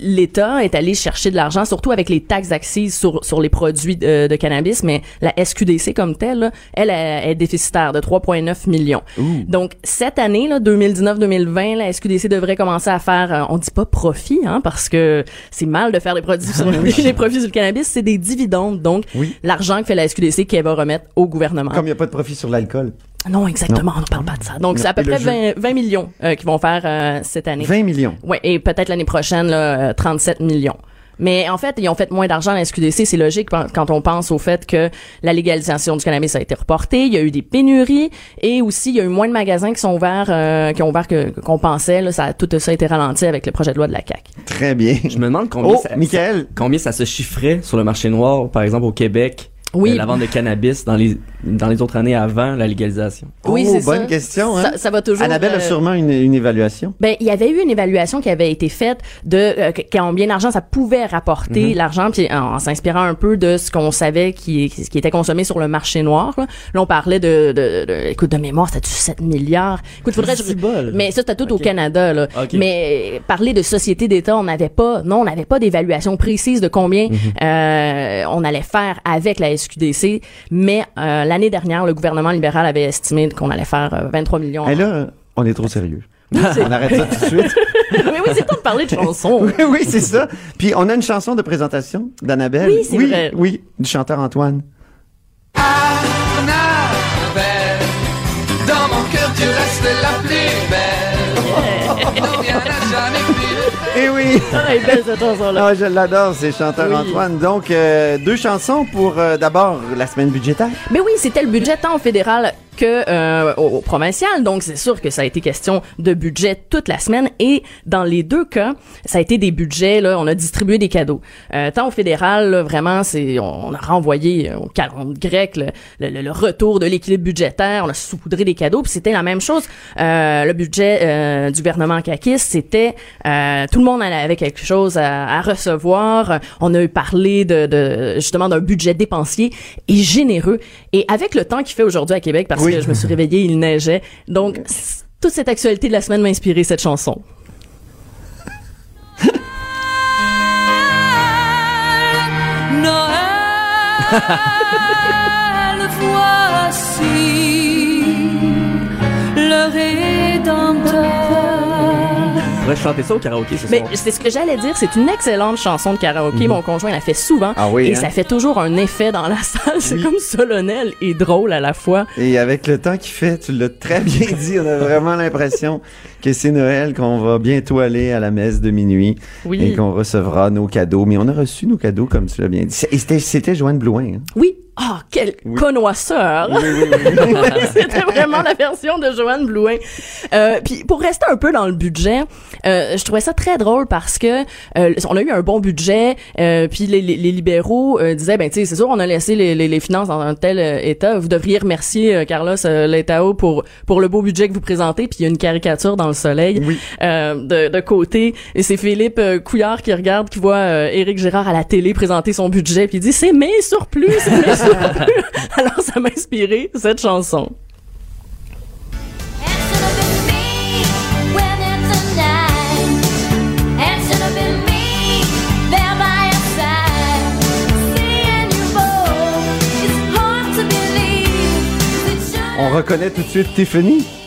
l'État est allé chercher de l'argent, surtout avec les taxes accises sur, sur les produits de, de cannabis, mais la SQDC comme telle, elle, elle est déficitaire de 3,9 millions. Donc, cette année, là, 2019-2020, la SQDC devrait commencer à faire, euh, on dit pas profit, hein, parce que c'est mal de faire des produits sur [LAUGHS] [LAUGHS] les profits sur le cannabis, c'est des dividendes. Donc, Oui. l'argent que fait la SQDC qu'elle va remettre au gouvernement. Comme il n'y a pas de profit sur l'alcool. Non, exactement, on ne parle pas de ça. Donc, c'est à peu près jeu. 20, 20 millions euh, qu'ils vont faire euh, cette année. 20 millions. Ouais, et peut-être l'année prochaine, là, euh, 37 millions. Mais en fait, ils ont fait moins d'argent à la SQDC. C'est logique quand- on pense au fait que la légalisation du cannabis a été reportée. Il y a eu des pénuries et aussi il y a eu moins de magasins qui sont ouverts, euh, qui ont ouvert que qu'on pensait. Là, ça, tout ça a été ralenti avec le projet de loi de la CAC. Très bien. Je me demande combien, Oh, ça, Michael. combien ça se chiffrait sur le marché noir, par exemple au Québec, Oui. euh, la vente de cannabis dans les, dans les autres années avant la légalisation. Oui, Oh, c'est bonne ça. question, hein? Ça, ça va toujours. Annabelle a euh, sûrement une, une évaluation. Ben, il y avait eu une évaluation qui avait été faite de euh, combien d'argent ça pouvait rapporter l'argent, puis en, en s'inspirant un peu de ce qu'on savait qui, qui était consommé sur le marché noir. Là, Là, on parlait de, de, de- écoute, de mémoire, c'était du 7 milliards? Écoute, faudrait je- bol. mais ça, c'était tout au. Canada, là. Ok. Mais parler de société d'État, on n'avait pas, non, on n'avait pas d'évaluation précise de combien euh, on allait faire avec la SQDC. Mais euh, l'année dernière, le gouvernement libéral avait estimé qu'on allait faire euh, 23 millions. Et là, euh, on est trop sérieux. on arrête ça tout de suite. [LAUGHS] mais oui, c'est temps de parler de chansons. oui, oui, c'est ça. Puis on a une chanson de présentation d'Annabelle. Oui, c'est oui, vrai. Oui, du chanteur Antoine. Dans mon cœur, tu restes la plus belle. Eh oui! Ah, elle est belle cette chanson-là. Ah, je l'adore, c'est chanteur Oui. Antoine. Donc, euh, deux chansons pour euh, d'abord la semaine budgétaire. Mais oui, c'était le budget tant au fédéral que euh, au, provincial. Donc, c'est sûr que ça a été question de budget toute la semaine. Et dans les deux cas, ça a été des budgets. Là, on a distribué des cadeaux. Euh, tant au fédéral, là, vraiment, c'est on, a renvoyé euh, au calendrier grec le, le- le- retour de l'équilibre budgétaire. On a saupoudré des cadeaux. Puis c'était la même chose. Euh, le budget euh, du gouvernement Kakis, c'était tout le monde avait quelque chose à, à recevoir. On a eu parlé de, de justement d'un budget dépensier et généreux. Et avec le temps qu'il fait aujourd'hui à Québec, parce Oui. Que je me suis réveillée, il neigeait. Donc, toute cette actualité de la semaine m'a inspiré cette chanson. Noël, [LAUGHS] voici pourrait chanter ça au karaoké ce Mais soir. c'est ce que j'allais dire, c'est une excellente chanson de karaoké. Mon conjoint la fait souvent. Ah oui, et hein? ça fait toujours un effet dans la [LAUGHS] salle. C'est Oui. comme solennel et drôle à la fois. Et avec le temps qu'il fait, tu l'as très bien [LAUGHS] dit, on a vraiment l'impression que c'est Noël, qu'on va bientôt aller à la messe de minuit Oui. et qu'on recevra nos cadeaux. Mais on a reçu nos cadeaux, comme tu l'as bien dit. Et c'était, c'était Joanne Blouin. hein? Oui. Ah, quel connoisseur! [LAUGHS] C'était vraiment la version de Joanne Blouin. Euh, puis pour rester un peu dans le budget, euh, je trouvais ça très drôle parce que euh, on a eu un bon budget, euh, puis les, les, les libéraux euh, disaient ben tu sais c'est sûr on a laissé les, les, les finances dans un tel euh, état, vous devriez remercier Carlos Letao pour pour le beau budget que vous présentez, puis il y a une caricature dans le soleil euh, de, de côté et c'est Philippe Couillard qui regarde qui voit Éric Gérard à la télé présenter son budget puis il dit c'est mes surplus, c'est mes surplus. [LAUGHS] Alors ça m'a inspiré cette chanson. On reconnaît tout de suite Tiffany?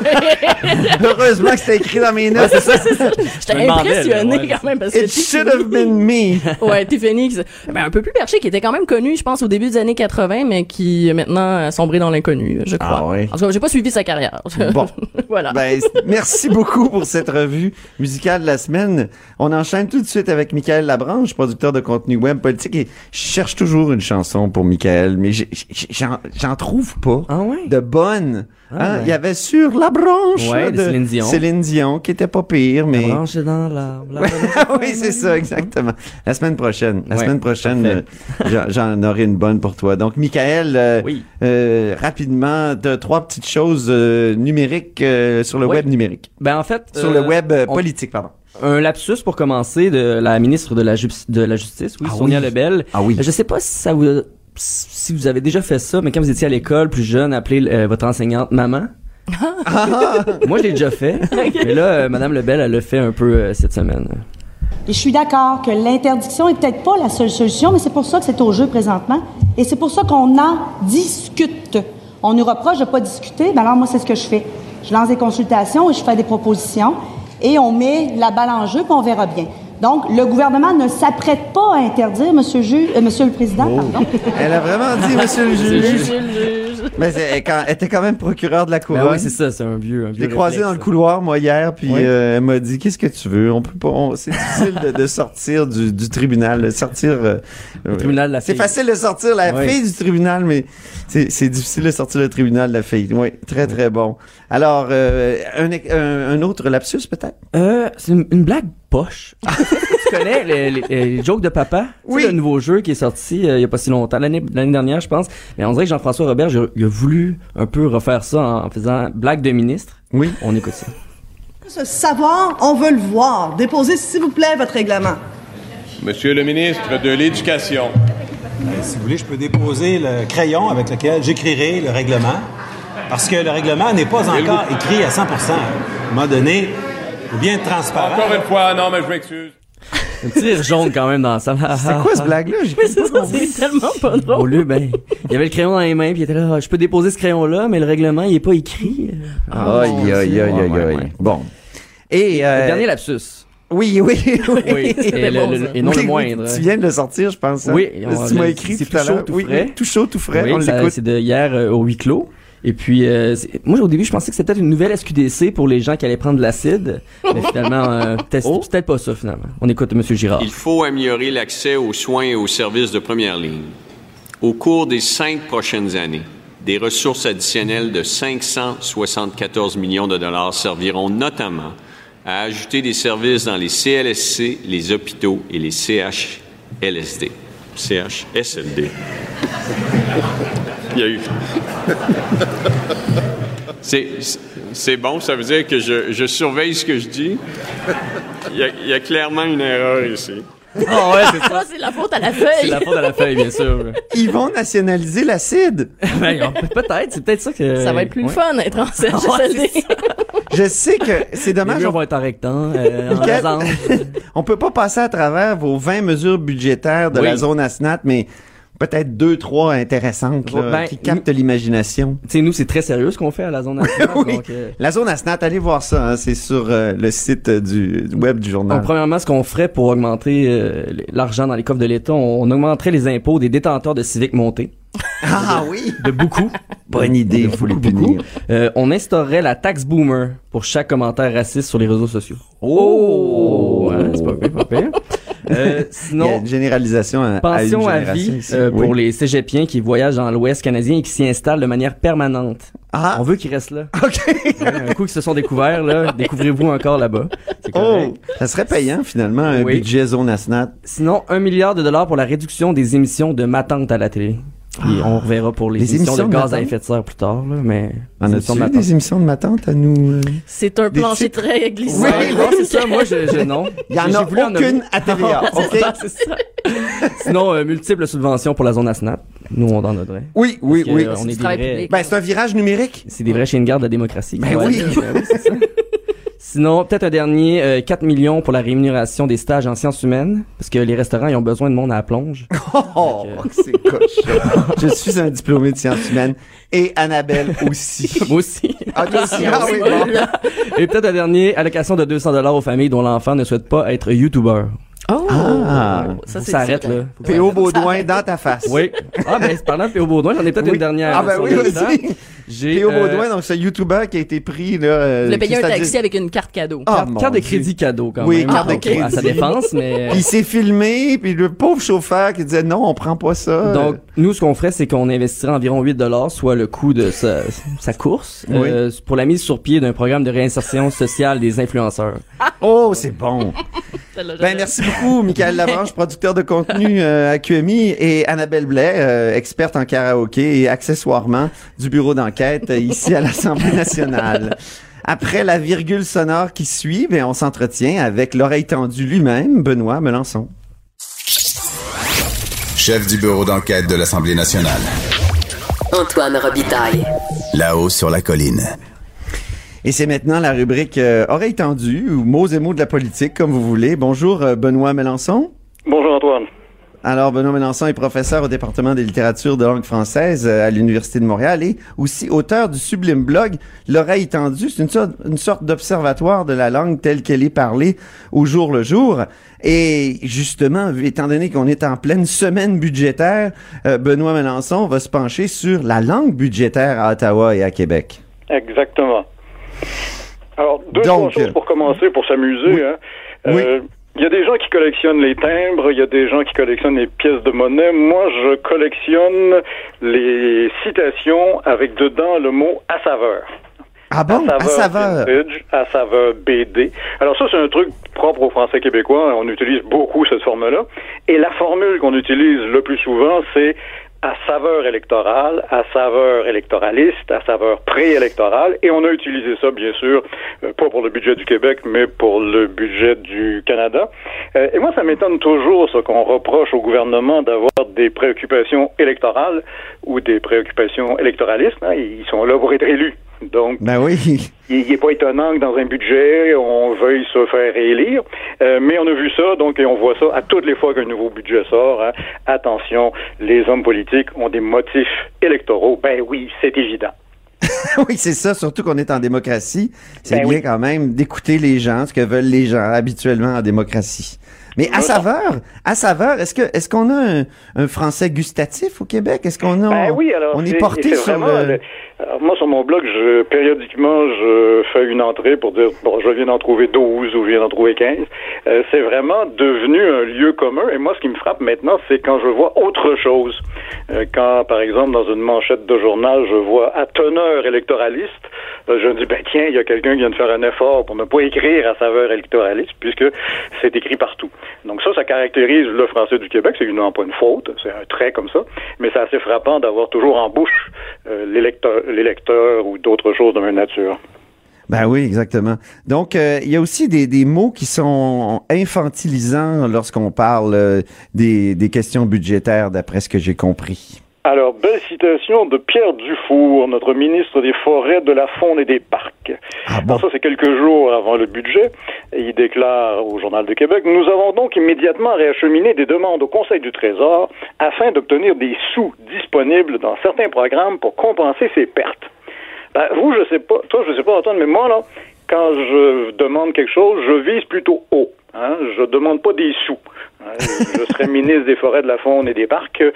[LAUGHS] Heureusement que c'était écrit dans mes notes. c'est ça, c'est ça. J'étais impressionné ouais. quand même parce que It should have been me. [LAUGHS] Ouais, Tiffany, qui- ben, un peu plus perché, qui était quand même connu, je pense, au début des années 80, mais qui euh, maintenant a sombré dans l'inconnu, je crois. Ah ouais. En tout cas, j'ai pas suivi sa carrière. [LAUGHS] Bon. voilà. Ben, merci beaucoup pour cette revue musicale de la semaine. On enchaîne tout de suite avec Michael Labranche, producteur de contenu web politique. Et je cherche toujours une chanson pour Michael, mais j'en trouve pas Ah ouais? de bonne. Hein, ouais. Il y avait sur la branche Ouais, de Céline Dion. Céline Dion, qui était pas pire, mais... La branche est dans l'arbre. [LAUGHS] oui, c'est ça, exactement. La semaine prochaine. La Ouais, semaine prochaine, euh, j'en- aurai une bonne pour toi. Donc, Michael, euh, Oui. euh, rapidement, de trois petites choses numériques sur le Oui. web numérique. Ben, en fait. Sur le web on- politique, pardon. Un lapsus pour commencer de la ministre de la, Ju- de la Justice, oui, Ah Sonia oui. Lebel. Ah oui. Je sais pas si ça vous si vous avez déjà fait ça, mais quand vous étiez à l'école, plus jeune, appelez euh, votre enseignante maman. [LAUGHS] Moi, je l'ai déjà fait. [LAUGHS] Mais là, euh, Madame Lebel, elle l'a fait un peu euh, cette semaine. Et je suis d'accord que l'interdiction est peut-être pas la seule solution, mais c'est pour ça que c'est au jeu présentement. Et c'est pour ça qu'on en discute. On nous reproche de pas discuter. Ben alors, moi, c'est ce que je fais. Je lance des consultations et je fais des propositions. Et on met la balle en jeu, puis on verra bien. Donc, le gouvernement ne s'apprête pas à interdire, Monsieur, ju- euh, Monsieur le Président, pardon. Elle a vraiment dit, monsieur [LAUGHS] le juge. [LAUGHS] Mais c'est- elle, quand- elle était quand même procureur de la Ben couronne. oui, c'est ça, c'est un vieux, un Je vieux l'ai croisée dans le couloir, moi, hier, puis Oui. euh, elle m'a dit Qu'est-ce que tu veux? On peut pas. on- C'est difficile de, de sortir du, du tribunal, de sortir. euh, Le tribunal de la C'est fille. facile de sortir la Oui. fille du tribunal, mais c'est c'est difficile de sortir le tribunal de la fille. Oui, très, très bon. Alors, euh, un, un, un autre lapsus, peut-être? Euh, c'est une, une blague poche. [LAUGHS] tu connais les, les- les jokes de papa? Tu Oui. sais, le nouveau jeu qui est sorti euh, il y a pas si longtemps, l'année dernière, je pense. Mais on dirait que Jean-François Robert, il a- il a voulu un peu refaire ça en faisant blague de ministre. Oui. On écoute ça. Ce savoir, on veut le voir. Déposez, s'il vous plaît, votre règlement. Monsieur le ministre de l'Éducation. Si vous voulez, je peux déposer le crayon avec lequel j'écrirai le règlement, parce que le règlement n'est pas encore écrit à 100 À un moment donné, il faut bien être transparent. Encore une fois, non, mais je m'excuse. Un petit rire jaune quand même dans ça. C'est quoi ce blague-là? Mais c'est ça, c'est tellement pas drôle. Au lieu, ben, il y avait le crayon dans les mains, puis il était là, Ah, je peux déposer ce crayon-là, mais le règlement, il est pas écrit. Aïe, aïe, aïe, aïe, aïe. Bon. Et. euh, Le dernier lapsus. Oui, oui, oui. Oui, [LAUGHS] et, le- le- et non Oui, le moindre. Tu viens de le sortir, je pense. hein? Oui, que tu m'as écrit c'est tout à tout chaud, l'heure. tout Oui, frais. oui, tout chaud, tout frais. Oui, on l'écoute. c'est de hier euh, au huis clos. Et puis, euh, moi, au début, je pensais que c'était peut-être une nouvelle SQDC pour les gens qui allaient prendre de l'acide. Mais [LAUGHS] finalement, euh, peut-être Oh. c'est peut-être pas ça, finalement. On écoute M. Girard. Il faut améliorer l'accès aux soins et aux services de première ligne. Au cours des cinq prochaines années, des ressources additionnelles de 574 millions de dollars serviront notamment à ajouter des services dans les CLSC, les hôpitaux et les CHLSD. CHSLD. Il y a eu. C'est, bon, ça veut dire que je, je surveille ce que je dis. Il y, a, il y a clairement une erreur ici. Ah ouais, c'est ça. [LAUGHS] C'est la faute à la feuille. C'est la faute à la feuille, bien sûr. Ils vont nationaliser l'acide. [LAUGHS] Ben, peut-être, c'est peut-être ça que. Ça va être plus Ouais. fun d'être en [LAUGHS] Ouais, CHSLD. Je sais que c'est Les dommage. murs on- vont être en rectangle, euh, en on peut pas passer à travers vos 20 mesures budgétaires de Oui. la zone ASNAT, mais peut-être deux, trois intéressantes là, Ben, qui captent l'imagination. Tu sais, nous, c'est très sérieux ce qu'on fait à la zone nationale. [LAUGHS] Oui. donc, euh, La zone ASNAT, allez voir ça, hein, c'est sur euh, le site du, du web du journal. Donc, premièrement, ce qu'on ferait pour augmenter euh, l'argent dans les coffres de l'État, on, on augmenterait les impôts des détenteurs de civiques montés. [LAUGHS] Ah oui! De beaucoup. Bonne idée, il faut les punir. Euh, on instaurerait la taxe boomer pour chaque commentaire raciste sur les réseaux sociaux. Oh! Ouais, c'est pas pire, pas pire. Euh, [LAUGHS] Il y a sinon, une généralisation à, à une à vie ici. euh, Oui. pour les cégepiens qui voyagent dans l'Ouest canadien et qui s'y installent de manière permanente. Ah! On veut qu'ils restent là. [LAUGHS] OK! Ouais, un coup qu'ils se sont découverts, là, découvrez-vous encore là-bas. Oh! Ça serait payant, finalement, un Oui. budget zone ASNAT. Sinon, un milliard de dollars pour la réduction des émissions de ma tante à la télé. Puis on reverra pour les, Les émissions, émissions de de gaz à effet de serre plus tard, là, mais... En as-tu émissions de des émissions de ma tante à nous? euh? C'est un Des plancher très glissant. Oui, non, c'est ça, moi, je, je- non. Il y en a en aucune nommer. à TVA, [LAUGHS] OK? C'est ça, c'est ça. Sinon, euh, multiples subventions pour la zone ASNAP. Nous, on en donnerait. Oui, oui, que, oui. euh, on est des vrais- public. Ben, c'est un virage numérique. C'est des vrais chiens de garde de la démocratie. Ben [LAUGHS] Ouais, oui. ben oui, c'est ça. Sinon, peut-être un dernier, euh, 4 millions pour la rémunération des stages en sciences humaines, parce que les restaurants, ils ont besoin de monde à la plonge. [LAUGHS] Oh, c'est cochon. [LAUGHS] Je suis un diplômé de sciences humaines et Annabelle aussi. [LAUGHS] Moi aussi. Ah, toi aussi? Ah oui, bon. Et peut-être un dernier, allocation de 200 dollars aux familles dont l'enfant ne souhaite pas être YouTuber. Oh! Ah. Ça, s'arrête, là. P.O. Baudouin dans ta face. Oui. Ah, ben, parlant de P.O. Baudouin, j'en ai peut-être Oui. une dernière. Ah ben oui, vas-y. J'ai, P.O. euh, Baudouin, donc ce YouTuber qui a été pris, là. euh, Il a payé un taxi avec une carte cadeau. Ah, carte, carte de crédit cadeau, quand Oui, même. carte de Donc, crédit. À sa défense, mais. Puis il s'est filmé, puis le pauvre chauffeur qui disait non, on prend pas ça. Donc, nous, ce qu'on ferait, c'est qu'on investirait environ 8 soit le coût de sa, sa course, Oui. euh, pour la mise sur pied d'un programme de réinsertion sociale des influenceurs. [LAUGHS] Oh, c'est bon. [LAUGHS] Ben merci beaucoup, Michael Labranche, producteur de contenu [LAUGHS] euh, à QMI, et Annabelle Blais, euh, experte en karaoké et accessoirement du bureau d'enquête ici à l'Assemblée nationale. Après la virgule sonore qui suit, ben, on s'entretient avec l'oreille tendue lui-même, Benoît Melançon. Chef du bureau d'enquête de l'Assemblée nationale. Antoine Robitaille. Là-haut sur la colline. Et c'est maintenant la rubrique euh, oreille tendue ou mots et mots de la politique, comme vous voulez. Bonjour, euh, Benoît Melançon. Alors, Benoît Mélenchon est professeur au département des littératures de langue française euh, à l'Université de Montréal et aussi auteur du sublime blog L'oreille tendue. C'est une sorte, une sorte d'observatoire de la langue telle qu'elle est parlée au jour le jour. Et justement, étant donné qu'on est en pleine semaine budgétaire, euh, Benoît Mélenchon va se pencher sur la langue budgétaire à Ottawa et à Québec. Exactement. Alors, deux Donc, trois choses pour commencer, pour s'amuser. hein. Oui. Il y a des gens qui collectionnent les timbres, il y a des gens qui collectionnent les pièces de monnaie. Moi, je collectionne les citations avec dedans le mot à saveur. Ah bon? À saveur. vintage, à saveur BD. Alors ça, c'est un truc propre aux Français québécois. On utilise beaucoup cette forme-là. Et la formule qu'on utilise le plus souvent, c'est à saveur électorale, à saveur électoraliste, à saveur préélectorale. Et on a utilisé ça, bien sûr, euh, pas pour le budget du Québec, mais pour le budget du Canada. Euh, et moi, ça m'étonne toujours, ce qu'on reproche au gouvernement d'avoir des préoccupations électorales ou des préoccupations électoralistes. hein. Ils sont là pour être élus. Donc, Ben oui. [LAUGHS] il n'est pas étonnant que dans un budget, on veuille se faire réélire. Euh, mais on a vu ça, donc, et on voit ça à toutes les fois qu'un nouveau budget sort. hein. Attention, les hommes politiques ont des motifs électoraux. Ben oui, c'est évident. [LAUGHS] oui, c'est ça, surtout qu'on est en démocratie. C'est Ben bien oui. quand même d'écouter les gens, ce que veulent les gens habituellement en démocratie. Mais à saveur, à saveur, est-ce que est-ce qu'on a un, un français gustatif au Québec? Est-ce qu'on a Ben oui, alors on est porté c'est sur le le- alors, moi sur mon blog, je périodiquement je fais une entrée pour dire bon, je viens d'en trouver 12 ou je viens d'en trouver 15. Euh, c'est vraiment devenu un lieu commun et moi ce qui me frappe maintenant, c'est quand je vois autre chose. Euh, quand par exemple dans une manchette de journal, je vois à teneur électoraliste, euh, je me dis ben tiens, il y a quelqu'un qui vient de faire un effort pour ne pas écrire à saveur électoraliste puisque c'est écrit partout. Donc ça ça caractérise le français du Québec, c'est évidemment pas une faute, c'est un trait comme ça, mais c'est assez frappant d'avoir toujours en bouche euh, l'électeur, ou d'autres choses de même nature. Ben oui, exactement. Donc euh, il y a aussi des, mots qui sont infantilisants lorsqu'on parle euh, des questions budgétaires, d'après ce que j'ai compris. Alors, belle citation de Pierre Dufour, notre ministre des Forêts, de la Faune et des Parcs. Alors ça, c'est quelques jours avant le budget. Et il déclare au Journal de Québec, Nous avons donc immédiatement réacheminé des demandes au Conseil du Trésor afin d'obtenir des sous disponibles dans certains programmes pour compenser ces pertes. Ben, vous, je sais pas, toi, je sais pas, Antoine, mais moi, là, quand je demande quelque chose, je vise plutôt haut. Hein? Je demande pas des sous. Hein? Je serais ministre des Forêts, de la Faune et des Parcs, euh,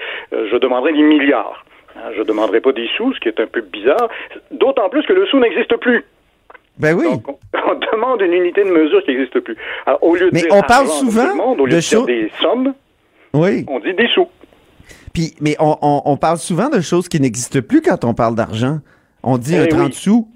je demanderais des milliards. Hein? Je demanderais pas des sous, ce qui est un peu bizarre, d'autant plus que le sou n'existe plus. Ben oui. Donc, on, [LAUGHS] on demande une unité de mesure qui n'existe plus. Alors, au lieu de Mais dire on parle souvent le monde, au lieu de de, dire des sommes, Oui. on dit des sous. Puis mais on, on, on parle souvent de choses qui n'existent plus quand on parle d'argent. On dit Eh un 30 oui. sous.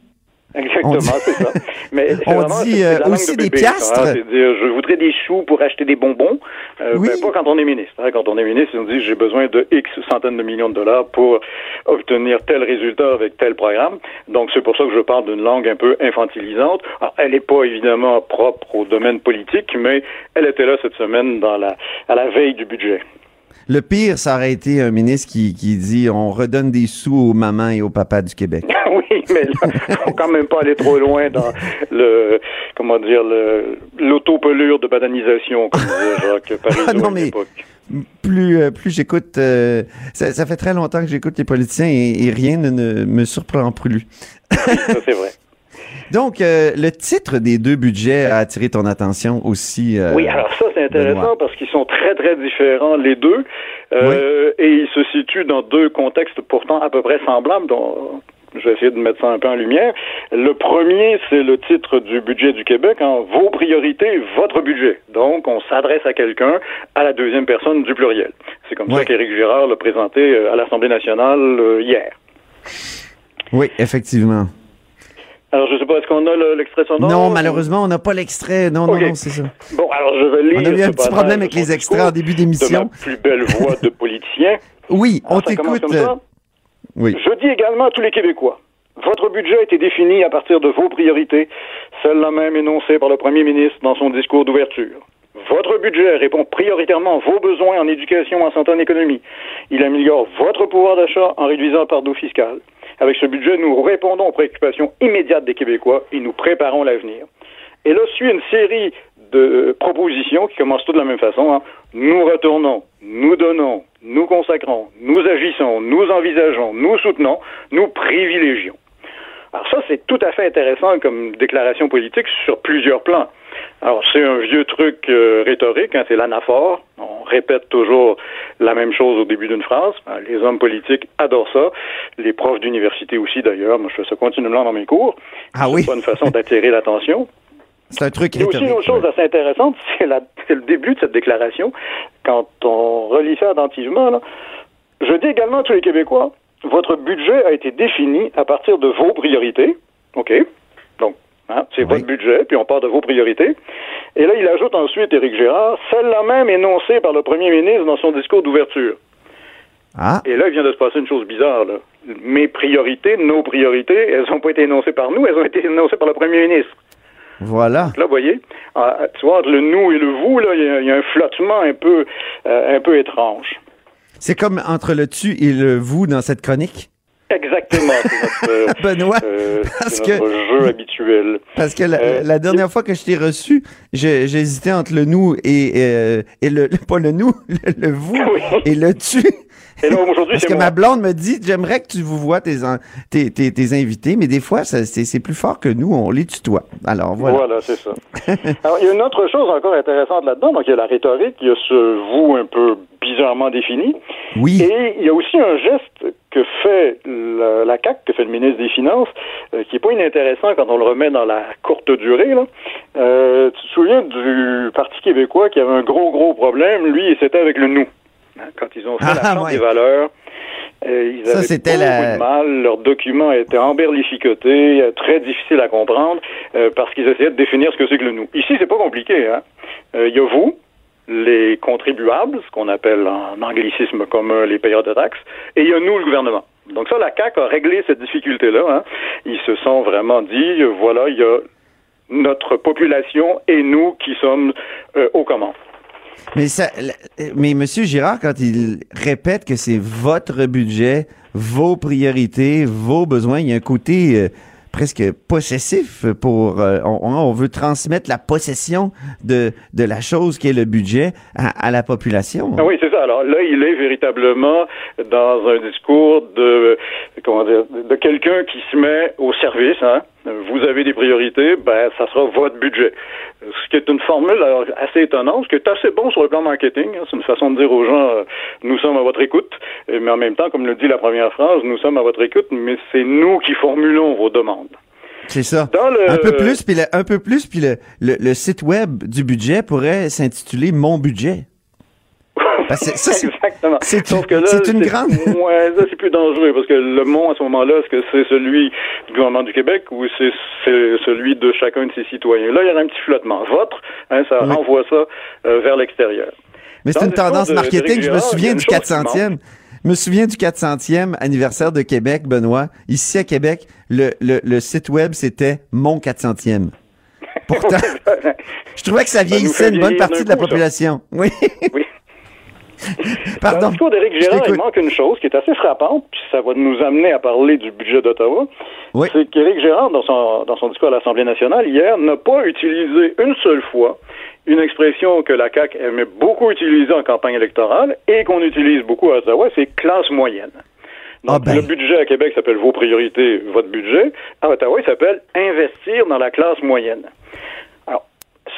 Exactement, dit- c'est ça. Mais [LAUGHS] On vraiment- dit, euh, la langue aussi de des piastres. hein. Dire, je voudrais des sous pour acheter des bonbons. Euh, Oui. ben, pas quand on est ministre. hein. Quand on est ministre, on dit, j'ai besoin de X centaines de millions de dollars pour obtenir tel résultat avec tel programme. Donc, c'est pour ça que je parle d'une langue un peu infantilisante. Alors, elle n'est pas évidemment propre au domaine politique, mais elle était là cette semaine dans la, à la veille du budget. Le pire, ça aurait été un ministre qui, qui dit on redonne des sous aux mamans et aux papas du Québec. [LAUGHS] oui, mais là, [LAUGHS] faut quand même pas aller trop loin dans le, comment dire, le, l'autopelure de badanisation, comme disait Jacques [LAUGHS] Parizeau Ah non, à mais- l'époque. Plus, euh, plus j'écoute, euh, ça, ça fait très longtemps que j'écoute les politiciens et, et rien ne, ne me surprend plus. Ça, c'est vrai. Donc, euh, le titre des deux budgets a attiré ton attention aussi. euh, Oui, alors c'est intéressant parce qu'ils sont très, très différents, les deux, euh, et ils se situent dans deux contextes pourtant à peu près semblables, dont je vais essayer de mettre ça un peu en lumière. Le premier, c'est le titre du budget du Québec, hein, vos priorités, votre budget. Donc, on s'adresse à quelqu'un à la deuxième personne du pluriel. C'est comme ça qu'Éric Girard l'a présenté euh, à l'Assemblée nationale euh, hier. Oui, effectivement. Alors, je sais pas, est-ce qu'on a le- l'extrait sonore? Non, malheureusement, on n'a pas l'extrait. Non, non, non, c'est ça. Bon, alors je vais lire. On a eu un petit problème avec les extraits en début d'émission. plus belle voix de politicien. Oui, on t'écoute. Oui. Je dis également à tous les Québécois, votre budget a été défini à partir de vos priorités, celles-là même énoncées par le premier ministre dans son discours d'ouverture. Votre budget répond prioritairement à vos besoins en éducation, en santé, en économie. Il améliore votre pouvoir d'achat en réduisant le fardeau fiscal. Avec ce budget, nous répondons aux préoccupations immédiates des Québécois et nous préparons l'avenir. Et là suit une série de propositions qui commencent toutes de la même façon. hein. Nous retournons, nous donnons, nous consacrons, nous agissons, nous envisageons, nous soutenons, nous privilégions. Alors ça, c'est tout à fait intéressant comme déclaration politique sur plusieurs plans. Alors c'est un vieux truc euh, rhétorique, hein, c'est l'anaphore. On répète toujours la même chose au début d'une phrase. Hein, Les hommes politiques adorent ça. Les profs d'université aussi d'ailleurs. Moi, je fais ça continuellement dans mes cours. Ah oui. C'est une façon d'attirer l'attention. C'est un truc Il y a aussi une rhétorique. autre chose assez intéressante, [LAUGHS] c'est la- c'est le début de cette déclaration. Quand on relit ça attentivement, là, je dis également à tous les Québécois, votre budget a été défini à partir de vos priorités. OK? Donc, hein, c'est votre budget, puis on part de vos priorités. Et là, il ajoute ensuite, Éric Gérard, celle-là même énoncée par le premier ministre dans son discours d'ouverture. Ah. Et là, il vient de se passer une chose bizarre. Là. Mes priorités, nos priorités, elles n'ont pas été énoncées par nous, elles ont été énoncées par le premier ministre. Voilà. Là, vous voyez, ah, tu vois, entre le nous et le vous, là, il y a- il y, a un flottement un peu, euh, un peu étrange. C'est comme entre le tu et le vous dans cette chronique? Exactement, c'est notre, euh, [LAUGHS] Benoît, euh, parce notre que- jeu habituel. Parce que la, Euh, la dernière fois que je t'ai reçu, j'ai- j'hésitais entre le nous et, euh, et le, le- [LAUGHS] pas le nous, [LAUGHS] le, le vous et le tu. Et là, aujourd'hui, Parce que moi. ma blonde me dit, j'aimerais que tu vous vois tes, en- tes, tes, tes invités, mais des fois, ça- c'est c'est plus fort que nous, on les tutoie. Alors voilà. Voilà, c'est ça. [LAUGHS] Alors, il y a une autre chose encore intéressante là-dedans. Donc, il y a la rhétorique, il y a ce vous un peu bizarrement défini. Oui. Et il y a aussi un geste que fait la, la CAQ, que fait le ministre des Finances, euh, qui est pas inintéressant quand on le remet dans la courte durée. Là. Euh, tu te souviens du Parti québécois qui avait un gros, gros problème, lui, et c'était avec le nous. Hein, Quand ils ont [LAUGHS] fait la Ah, charte ouais. des valeurs, euh, ils avaient beaucoup la- de mal. Leurs documents étaient emberlificotés, euh, très difficiles à comprendre, euh, parce qu'ils essayaient de définir ce que c'est que le nous. Ici, c'est pas compliqué. hein. Euh, Il y a vous, les contribuables, ce qu'on appelle en anglicisme commun les payeurs de taxes, et il y a nous, le gouvernement. Donc ça, la CAQ a réglé cette difficulté-là. hein. Ils se sont vraiment dit, voilà, il y a notre population et nous qui sommes aux commandes. Mais, ça, mais Monsieur Girard, quand il répète que c'est votre budget, vos priorités, vos besoins, il y a un côté euh, presque possessif pour. euh, on, veut transmettre la possession de, de la chose qui est le budget à, à la population. Ah oui, c'est ça. Alors là, il est véritablement dans un discours de comment dire de quelqu'un qui se met au service. Hein. Vous avez des priorités, ben ça sera votre budget. Ce qui est une formule alors, assez étonnante, ce qui est assez bon sur le plan marketing. hein. C'est une façon de dire aux gens euh, nous sommes à votre écoute, mais en même temps, comme le dit la première phrase, nous sommes à votre écoute, mais c'est nous qui formulons vos demandes. C'est ça. Dans le- Un peu plus, puis le, un peu plus, puis le, le, le site web du budget pourrait s'intituler Mon budget. Ça, c'est- Exactement. c'est Sauf que là, c'est une grande- Ouais, là, c'est plus dangereux parce que le mot à ce moment-là, est-ce que c'est celui du gouvernement du Québec ou c'est c'est celui de chacun de ses citoyens? Là, il y a un petit flottement. Votre, hein, ça Oui. renvoie ça euh, vers l'extérieur. Mais c'est une tendance marketing. Je me souviens du chose qui 400e. Je me souviens du 400e anniversaire de Québec, Benoît. Ici à Québec, le, le, le site web, c'était mon 400e. Pourtant, [LAUGHS] je trouvais que ça vieillissait une bonne partie de la population. Oui. Oui. Dans Pardon. le discours d'Éric Gérard, il manque une chose qui est assez frappante, puis ça va nous amener à parler du budget d'Ottawa. Oui. C'est qu'Éric Gérard, dans son, dans son discours à l'Assemblée nationale hier, n'a pas utilisé une seule fois une expression que la CAQ aimait beaucoup utiliser en campagne électorale et qu'on utilise beaucoup à Ottawa, c'est classe moyenne. Donc, Ah ben. le budget à Québec s'appelle vos priorités, votre budget. À Ottawa, il s'appelle investir dans la classe moyenne.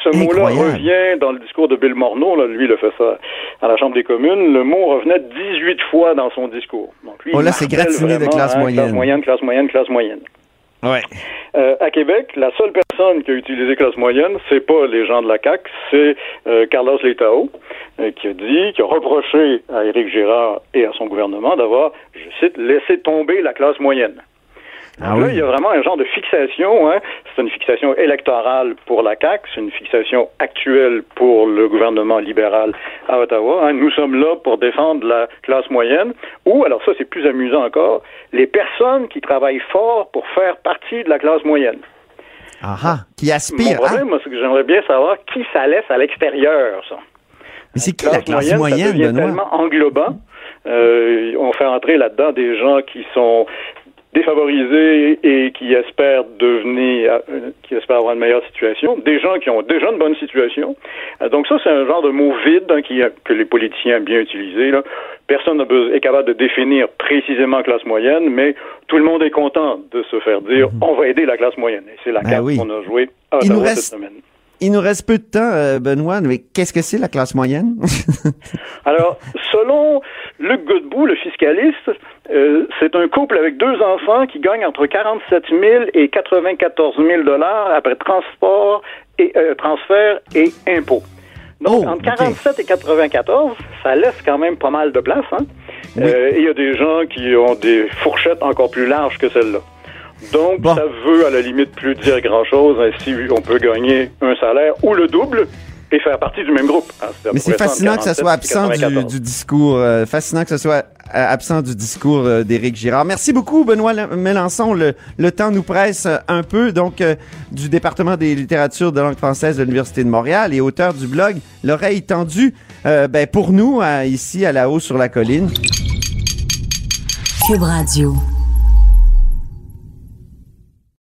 Ce mot-là revient dans le discours de Bill Morneau, là, lui il a fait ça à la Chambre des communes, le mot revenait 18 fois dans son discours. Donc, lui, Oh, là, c'est gratiné de classe hein, moyenne. Classe moyenne, classe moyenne, classe moyenne. Ouais. Euh, à Québec, la seule personne qui a utilisé classe moyenne, c'est pas les gens de la CAC, c'est euh, Carlos Leitao, euh, qui a dit, qui a reproché à Éric Girard et à son gouvernement d'avoir, je cite, laissé tomber la classe moyenne. Ah Donc là, il y a vraiment un genre de fixation. Hein. C'est une fixation électorale pour la CAQ, c'est une fixation actuelle pour le gouvernement libéral à Ottawa. hein. Nous sommes là pour défendre la classe moyenne, ou, alors ça c'est plus amusant encore, les personnes qui travaillent fort pour faire partie de la classe moyenne. Ah ah, qui Mon aspire. problème, moi, c'est que j'aimerais bien savoir qui ça laisse à l'extérieur, ça. Mais c'est qui la classe ça moyenne, devient Benoît? tellement englobant. Euh, on fait entrer là-dedans des gens qui sont défavorisés et qui espèrent devenir, euh, qui espèrent avoir une meilleure situation, des gens qui ont déjà une bonne situation. Euh, donc ça, c'est un genre de mot vide hein, qui, que les politiciens aiment bien utiliser. Là. Personne n'a besoin- est capable de définir précisément classe moyenne, mais tout le monde est content de se faire dire on va aider la classe moyenne. Et c'est la Ben carte oui. qu'on a jouée à Il nous Ottawa reste- cette semaine. Il nous reste peu de temps, euh, Benoît, mais qu'est-ce que c'est la classe moyenne? [LAUGHS] Alors, selon Luc Godbout, le fiscaliste, euh, c'est un couple avec deux enfants qui gagne entre 47 000 et 94 000 dollars après transport et euh, transfert et impôts. Donc, entre 47 et 94, ça laisse quand même pas mal de place. Hein? Euh, il y a des gens qui ont des fourchettes encore plus larges que celle-là. Donc, ça veut à la limite plus dire grand-chose hein, si on peut gagner un salaire ou le double et faire partie du même groupe. hein. Mais c'est pour fascinant que ça soit absent du, 94. du discours, euh, fascinant que ça soit euh, absent du discours euh, d'Éric Girard. Merci beaucoup, Benoît Mélenchon. Le, le temps nous presse euh, un peu, donc euh, du département des littératures de langue française de l'Université de Montréal et auteur du blog L'oreille tendue, euh, ben, pour nous, euh, ici à la haut sur la colline. Cube Radio.